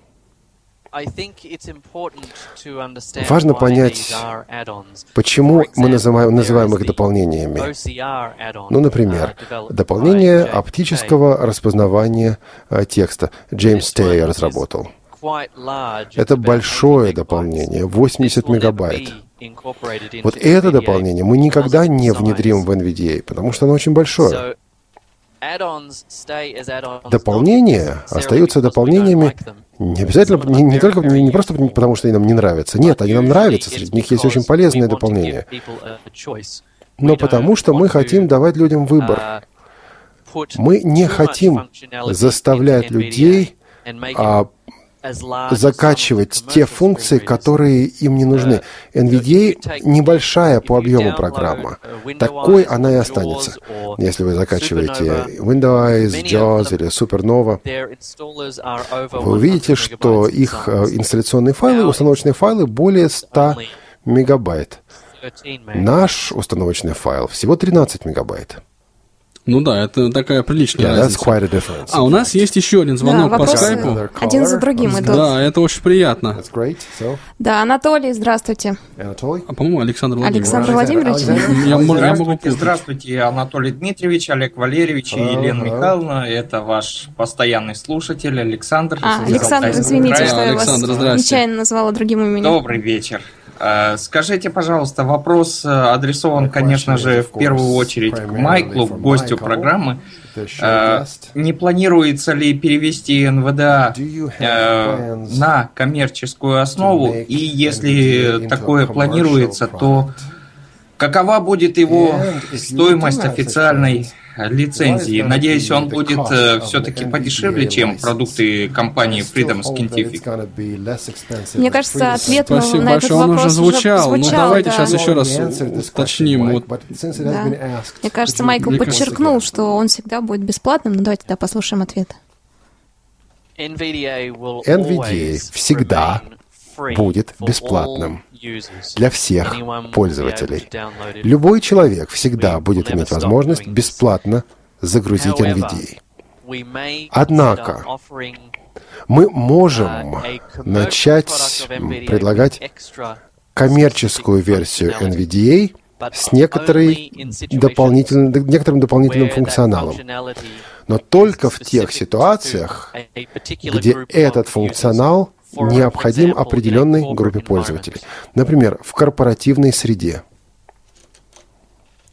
Важно понять, почему мы называем, называем их дополнениями. Ну, например, uh, дополнение оптического распознавания э, текста Джеймс Тей разработал. Это большое дополнение, 80 мегабайт. Вот это дополнение мы никогда не внедрим в NVDA, потому что оно очень большое. Дополнения остаются дополнениями не обязательно, не, не только, не, просто потому, что они нам не нравятся. Нет, они нам нравятся, среди них есть очень полезные дополнения. Но потому что мы хотим давать людям выбор. Мы не хотим заставлять людей а, закачивать те функции, которые им не нужны. NVDA небольшая по объему программа. Такой она и останется. Если вы закачиваете Windows, JAWS или Supernova, вы увидите, что их э, инсталляционные файлы, установочные файлы более 100 мегабайт. Наш установочный файл всего 13 мегабайт. Ну да, это такая приличная yeah, разница. That's quite a difference. А у нас есть еще один звонок да, по скайпу. Один за другим идут. Да, это очень приятно. That's great. So, да, Анатолий, здравствуйте. Анатолий? А, по-моему, Александр Владимирович. Александр Владимирович? Я, я могу здравствуйте, Анатолий Дмитриевич, Олег Валерьевич и Елена Михайловна. Это ваш постоянный слушатель Александр. А, Александр, извините, что я вас нечаянно назвала другим именем. Добрый вечер. Скажите, пожалуйста, вопрос адресован, конечно же, в первую очередь к Майклу, гостю программы. Не планируется ли перевести НВДА на коммерческую основу? И если такое планируется, то какова будет его стоимость официальной лицензии. Надеюсь, он будет э, все-таки подешевле, чем продукты компании Freedom Scientific. Мне кажется, ответ Спасибо на этот большое, он вопрос уже звучал. Уже звучал ну, давайте да. сейчас еще раз уточним. Вот. Да. Мне кажется, Майкл Мне подчеркнул, кажется, что он всегда будет бесплатным. Ну, давайте да, послушаем ответ. NVDA всегда будет бесплатным для всех пользователей. Любой человек всегда будет иметь возможность бесплатно загрузить NVDA. Однако мы можем начать предлагать коммерческую версию NVDA с некоторой дополнительным, некоторым дополнительным функционалом. Но только в тех ситуациях, где этот функционал необходим определенной группе пользователей. Например, в корпоративной среде.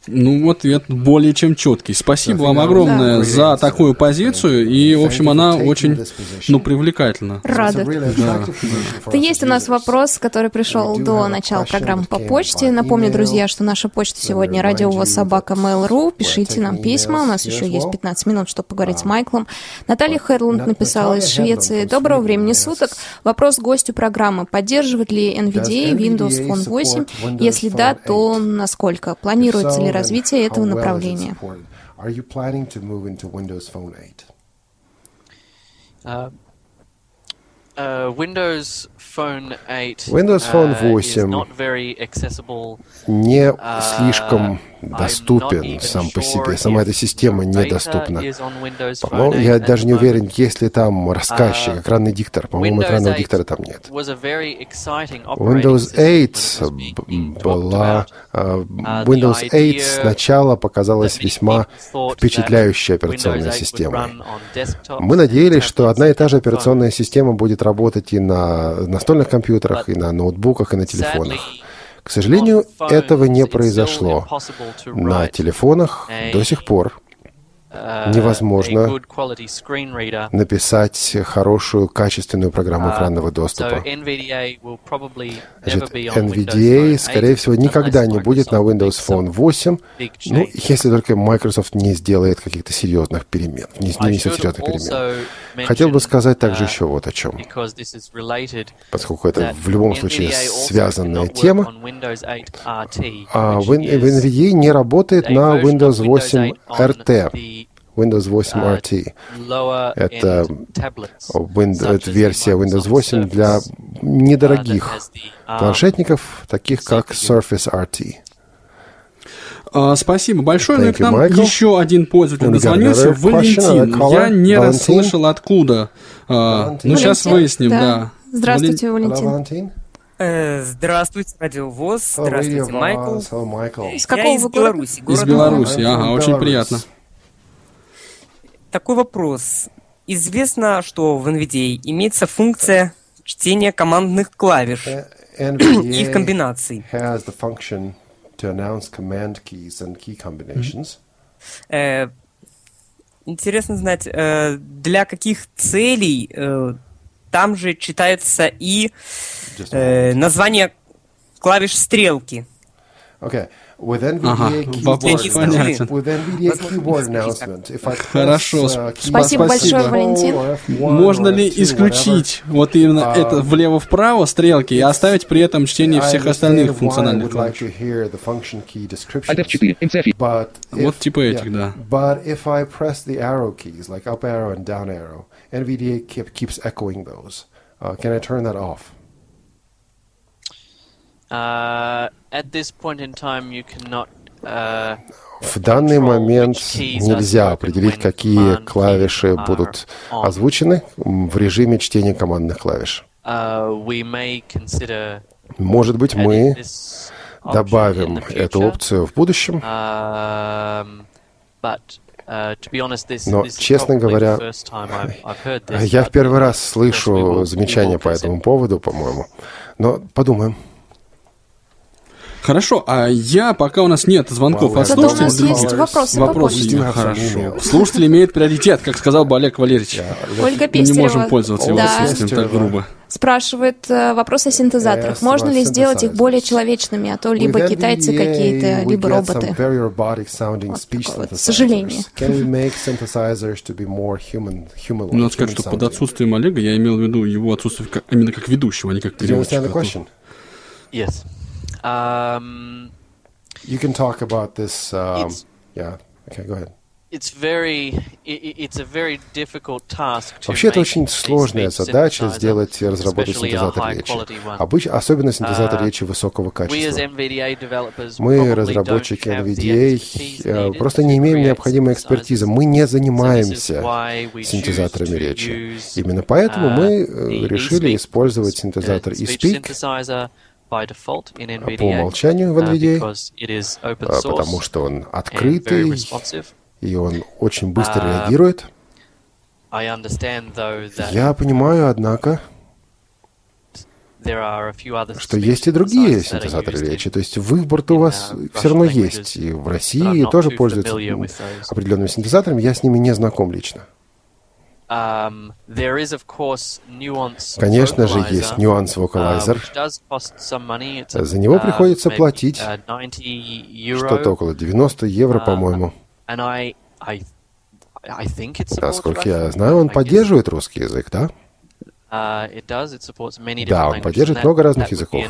Ну, ответ более чем четкий. Спасибо вам огромное Да. за такую позицию. И, в общем, она очень, ну, привлекательна. Рада. Это есть у нас вопрос, который пришел до начала программы по почте. Напомню, друзья, что наша почта сегодня радиовособака Mail.ru. Пишите нам письма. У нас еще есть 15 минут, чтобы поговорить с Майклом. Наталья Хедлунд написала из Швеции. Доброго времени суток. Вопрос гостю программы. Поддерживает ли NVDA Windows Phone 8? Если да, то насколько? Планируется ли развитие этого направления? Windows Phone 8? Uh, uh, Windows Phone 8 Windows Phone uh, is 8 not very accessible. не Uh, слишком доступен сам по себе. Сама эта система недоступна. 8 я даже не уверен, есть ли там рассказчик, Uh, экранный диктор. По-моему, экранного 8 диктора там нет. Windows system when 8 it was being talked была... э, Windows 8 idea сначала показалась весьма впечатляющей операционной Windows 8 would системой. Мы надеялись, что одна и та же операционная система будет работать и на настольных компьютерах, и на ноутбуках, и на телефонах. К сожалению, этого не произошло. На телефонах до сих пор невозможно написать хорошую, качественную программу экранного доступа. Значит, NVDA, скорее всего, никогда не будет на Windows Phone 8, ну, если только Microsoft не сделает каких-то серьезных перемен, не не несет серьезных перемен. Хотел бы сказать также еще вот о чем, поскольку это в любом случае связанная тема. А в NVDA не работает на Windows 8 RT. Windows 8 RT. Это, Windows, это версия Windows 8 для недорогих планшетников, таких как Surface RT. А, Спасибо большое. Ну и Thank к нам Michael. еще один пользователь дозвонился. Валентин. Я не расслышал откуда. А, Ну, сейчас выясним, да. Здравствуйте, Hello, Валентин. Э, Здравствуйте, Радио ВОЗ. Здравствуйте, Майкл. Из Я какого из вы города? Беларуси. Из город Беларуси, ага, очень приятно. Такой вопрос. Известно, что в NVDA имеется функция чтения командных клавиш и их комбинаций. To announce command keys and key combinations. Э, Интересно знать, э, для каких целей э, там же читается и название клавиш стрелки. Okay. With Ага, NVDA вопрос keyboard, понятен. with NVDA keyboard announcement, if I press, Хорошо, uh, Спасибо F4 большое, Валентин. F1 Можно ли F2, исключить вот именно А, это влево-вправо стрелки и оставить при этом чтение всех остальных функциональных клавиш? Вот типа этих, yeah, да. But if I press the arrow keys, like up arrow and down arrow, NVDA keep, keeps echoing those. Uh, can I turn that off? Uh, at this point in time, you cannot в данный момент нельзя определить, какие клавиши будут озвучены в режиме чтения командных клавиш. Может быть, мы добавим эту опцию в будущем, но, честно говоря, я в первый раз слышу замечания по этому поводу, по-моему. Но подумаем. Хорошо, а я, пока у нас нет звонков от слушателей... у нас есть вопросы Вопросы, хорошо. Слушатели имеют приоритет, как сказал бы Олег Валерьевич. Ольга Пестерева. Не можем пользоваться его отсутствием так грубо. Спрашивает э, вопрос о синтезаторах. Можно ли сделать их более человечными, а то либо китайцы какие-то, либо роботы? Вот, к сожалению. Ну, надо сказать, что под отсутствием Олега я имел в виду его отсутствие именно как ведущего, а не как переводчика. Yes. Um, you can talk about this. Um, yeah. Okay, go ahead. Вообще это очень сложная задача сделать и разработать синтезатор речи. Обычно, особенно синтезатор uh, речи высокого качества. Мы, разработчики NVDA, э, просто не имеем необходимой экспертизы. Мы не занимаемся синтезаторами речи. Именно поэтому uh, мы э, решили использовать синтезатор eSpeak по умолчанию в NVDA, uh, потому что он открытый, и он очень быстро uh, реагирует. Я понимаю, однако, что есть и другие синтезаторы речи. То есть выбор-то у вас uh, все равно есть. И в России тоже пользуются определенными синтезаторами. Я с ними не знаком лично. Um, Конечно же, есть нюанс вокалайзер. Uh, За него uh, приходится платить uh, что-то около 90 евро, по-моему. Насколько я знаю, он поддерживает русский язык, да? Да, он поддерживает много разных языков.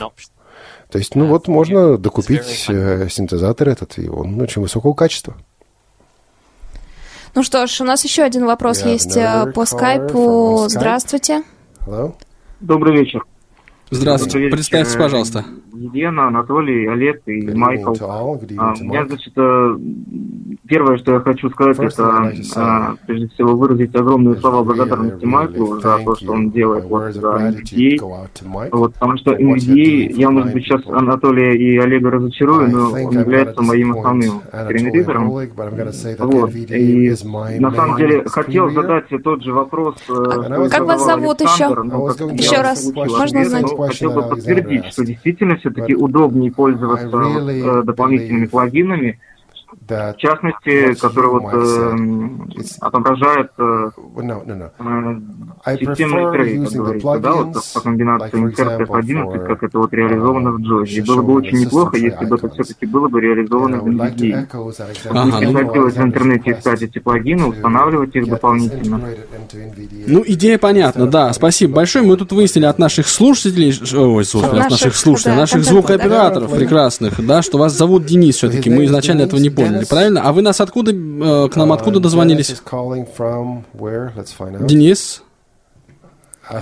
То есть, ну вот, можно докупить э, синтезатор этот, и он очень высокого качества. Ну что ж, у нас еще один вопрос есть э, по скайпу. Здравствуйте. Hello. Добрый вечер. Здравствуйте. Представьтесь, пожалуйста. Елена, Анатолий, Олег и Майкл. А, я, значит, э, первое, что я хочу сказать, это а, прежде всего выразить огромные слова благодарности Майклу за то, что он делает вот за NVDA. Вот, потому что NVDA, я, может быть, сейчас Анатолия и Олега разочарую, но он является моим основным тренером. Вот. И на самом деле хотел задать тот же вопрос. Э, как вас зовут еще? Еще раз, можно узнать? Хотел бы подтвердить, что действительно все-таки удобнее пользоваться э, дополнительными плагинами, в частности, который вот э, отображает э, э, системный трейд, как говорится, да, вот по комбинации insert F11, как это вот реализовано в Joy. И было бы очень неплохо, если бы это все-таки было бы реализовано в. Ага, не хотелось в интернете искать эти плагины, устанавливать их дополнительно. Ну, идея понятна, да. Спасибо большое. Мы тут выяснили от наших слушателей, ой, слушателей, от наших слушателей, наших звукооператоров прекрасных, да, что вас зовут Денис все-таки. Мы изначально этого не поняли поняли, правильно? А вы нас откуда, э, к нам uh, откуда дозвонились? Денис?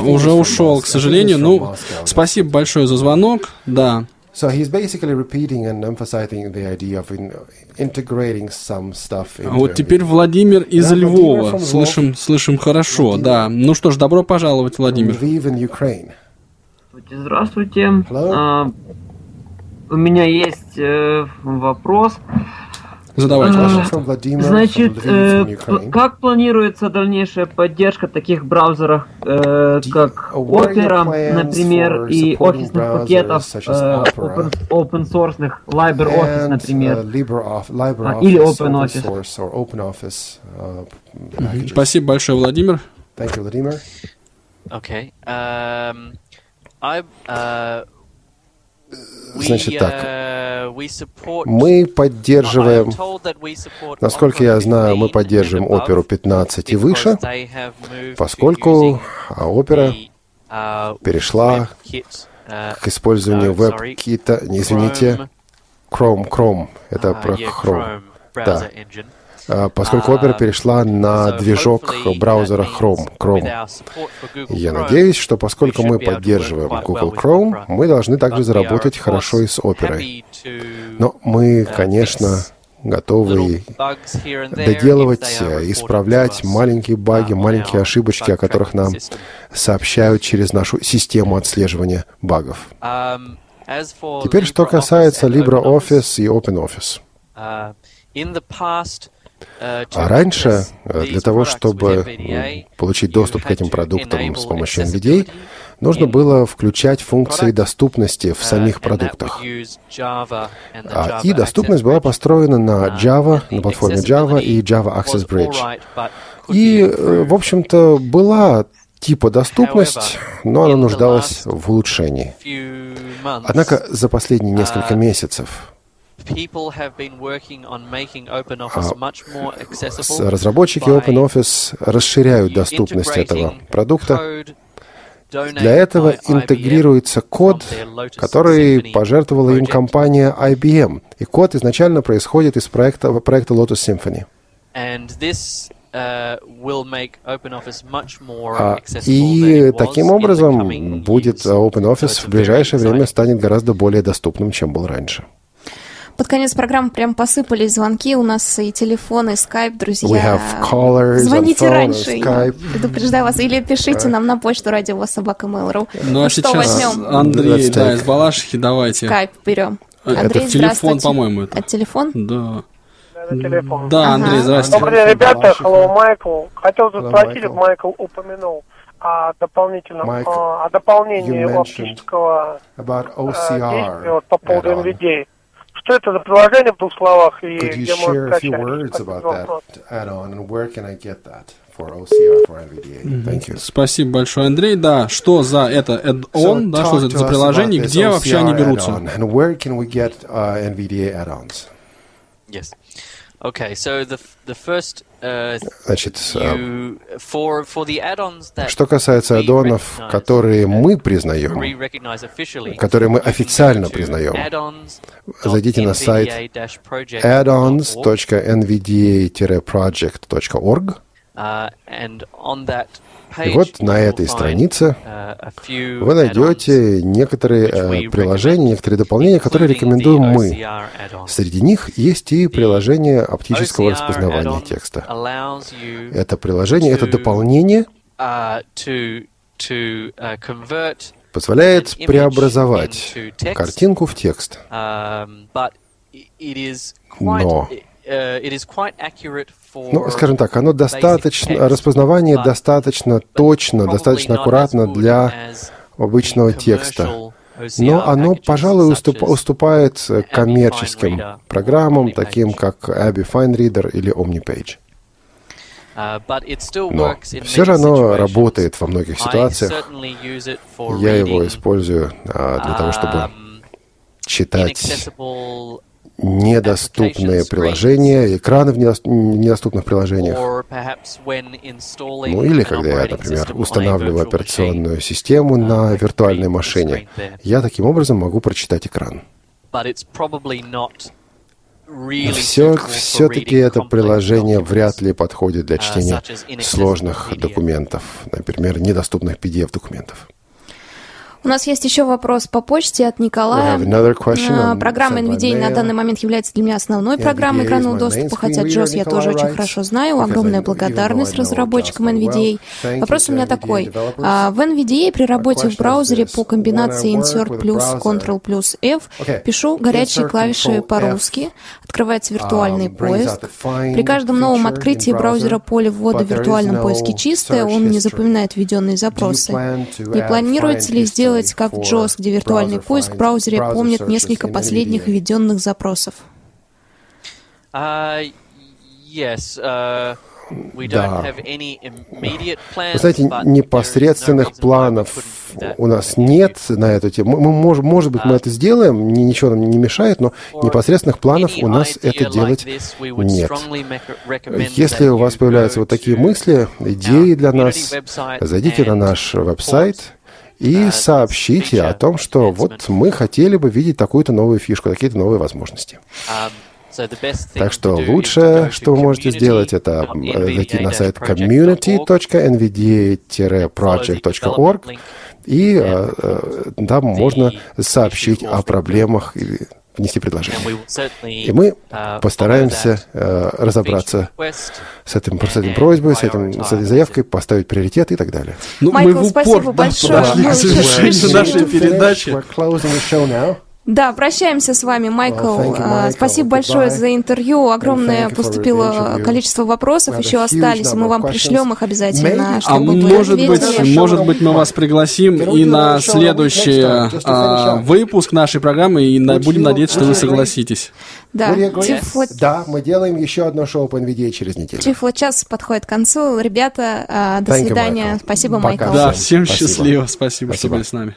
Уже ушел, к сожалению. Ну, спасибо большое за звонок, да. So he's basically repeating and emphasizing the idea of integrating some stuff into Вот теперь Владимир из да, Львова. Слышим, слышим хорошо, Владимир. да. Ну что ж, добро пожаловать, Владимир. Здравствуйте. Uh, у меня есть э, вопрос. Задавайте, пожалуйста. Значит, э, как планируется дальнейшая поддержка таких браузеров, э, как Opera, например, и офисных пакетов, э, open, open source, LibreOffice, например, uh, или OpenOffice. Uh, Спасибо большое, Владимир. Thank you, Vladimir. Okay. Um, I, uh, Значит так, мы поддерживаем, насколько я знаю, мы поддерживаем оперу 15 и выше, поскольку опера перешла к использованию веб-кита, извините, Chrome, Chrome, это про Chrome, да. А, поскольку Opera перешла на движок браузера Chrome. Chrome. Я надеюсь, что поскольку мы поддерживаем Google Chrome, мы должны также заработать хорошо и с Opera. Но мы, конечно, готовы доделывать, исправлять маленькие баги, маленькие ошибочки, о которых нам сообщают через нашу систему отслеживания багов. Теперь, что касается LibreOffice и OpenOffice. А раньше, для того, чтобы получить доступ к этим продуктам с помощью NVDA, нужно было включать функции доступности в самих продуктах. А, и доступность была построена на Java, на платформе Java и Java Access Bridge. И, э, в общем-то, была типа доступность, но она нуждалась в улучшении. Однако за последние несколько месяцев разработчики OpenOffice расширяют доступность этого продукта для этого интегрируется код, который пожертвовала им компания IBM. И код изначально происходит из проекта, проекта Lotus Symphony. Uh, а, и таким образом будет OpenOffice в ближайшее время станет гораздо более доступным, чем был раньше. Под конец программы прям посыпались звонки. У нас и телефон, и скайп, друзья. Звоните раньше, предупреждаю вас. Или пишите нам на почту радиовособака.mail.ru. Ну, а ну сейчас возьмем? Андрей, да, из Балашихи, давайте. Скайп берем. Андрей, это телефон, по-моему, это. От телефон? Да. телефон. Да, Андрей, здравствуйте. Добрый день, ребята. Hello, Майкл. Хотел спросить, Майкл упомянул о дополнительном, о дополнении оптического э, действия вот, по поводу NVDA. Что это за приложение в двух словах и Could you где share a few words about that add-on and where can I get that? For OCR, for NVDA. Thank you. Спасибо большое, Андрей. Да, что за это add-on, so да, что это за приложение, где вообще они берутся? And where can we get uh, NVDA add-ons? Yes. Okay, so the, the first Значит, что касается аддонов, которые мы признаем, которые мы официально признаем, зайдите на сайт addons.nvda-project.org, и вот на этой странице вы найдете некоторые э, приложения, некоторые дополнения, которые рекомендуем мы. Среди них есть и приложение оптического распознавания текста. Это приложение, это дополнение позволяет преобразовать картинку в текст. Но ну, скажем так, оно достаточно, распознавание достаточно точно, достаточно аккуратно для обычного текста. Но оно, пожалуй, уступ, уступает коммерческим программам, таким как Abby Fine Reader или OmniPage. Но все же оно работает во многих ситуациях. Я его использую а, для того, чтобы читать недоступные приложения, экраны в недоступных приложениях. Ну или когда я, например, устанавливаю операционную систему на виртуальной машине, я таким образом могу прочитать экран. Все, все-таки это приложение вряд ли подходит для чтения сложных документов, например, недоступных PDF-документов. У нас есть еще вопрос по почте от Николая. А, программа NVDA на данный момент является для меня основной программой экранного доступа, хотя JOS я тоже очень хорошо знаю. Огромная благодарность разработчикам NVDA. Вопрос у меня такой. А, в NVDA при работе в браузере по комбинации Insert плюс Ctrl плюс F пишу горячие клавиши по-русски, открывается виртуальный um, поиск. При каждом новом открытии браузера поле ввода в виртуальном поиске чистое, он не запоминает введенные запросы. Не планируется ли сделать сделать как в JAWS, где виртуальный поиск в браузере помнит несколько последних введенных запросов? Uh, yes, uh... Да. Вы знаете, непосредственных планов у нас нет на эту тему. Мы можем, может быть, мы это сделаем, ничего нам не мешает, но непосредственных планов у нас это делать нет. Если у вас появляются вот такие мысли, идеи для нас, зайдите на наш веб-сайт и сообщите о том, что вот мы хотели бы видеть такую-то новую фишку, какие-то новые возможности. Так что лучшее, что вы можете сделать, это зайти на сайт community.nvda-project.org и там можно сообщить о проблемах внести предложение. И мы uh, постараемся э, разобраться с этим, с этим просьбой, с, этим, с этой заявкой, поставить приоритет и так далее. Ну, Майкл, мы в упор спасибо большое. Подошли к завершению нашей передачи. Да, прощаемся с вами, Майкл. Oh, you, Спасибо большое за интервью. Огромное поступило количество вопросов, еще остались. Мы вам пришлем их обязательно, чтобы а вы может быть, может быть, мы вас пригласим и на следующий а, выпуск нашей программы, и на, будем надеяться, что вы согласитесь. Да, Тифло... да, мы делаем еще одно шоу по NVIDIA через неделю. Тифло час подходит к концу. Ребята, а, до Thank свидания. You, Спасибо, Майкл. Да, всем Спасибо. счастливо. Спасибо, Спасибо, что были с нами.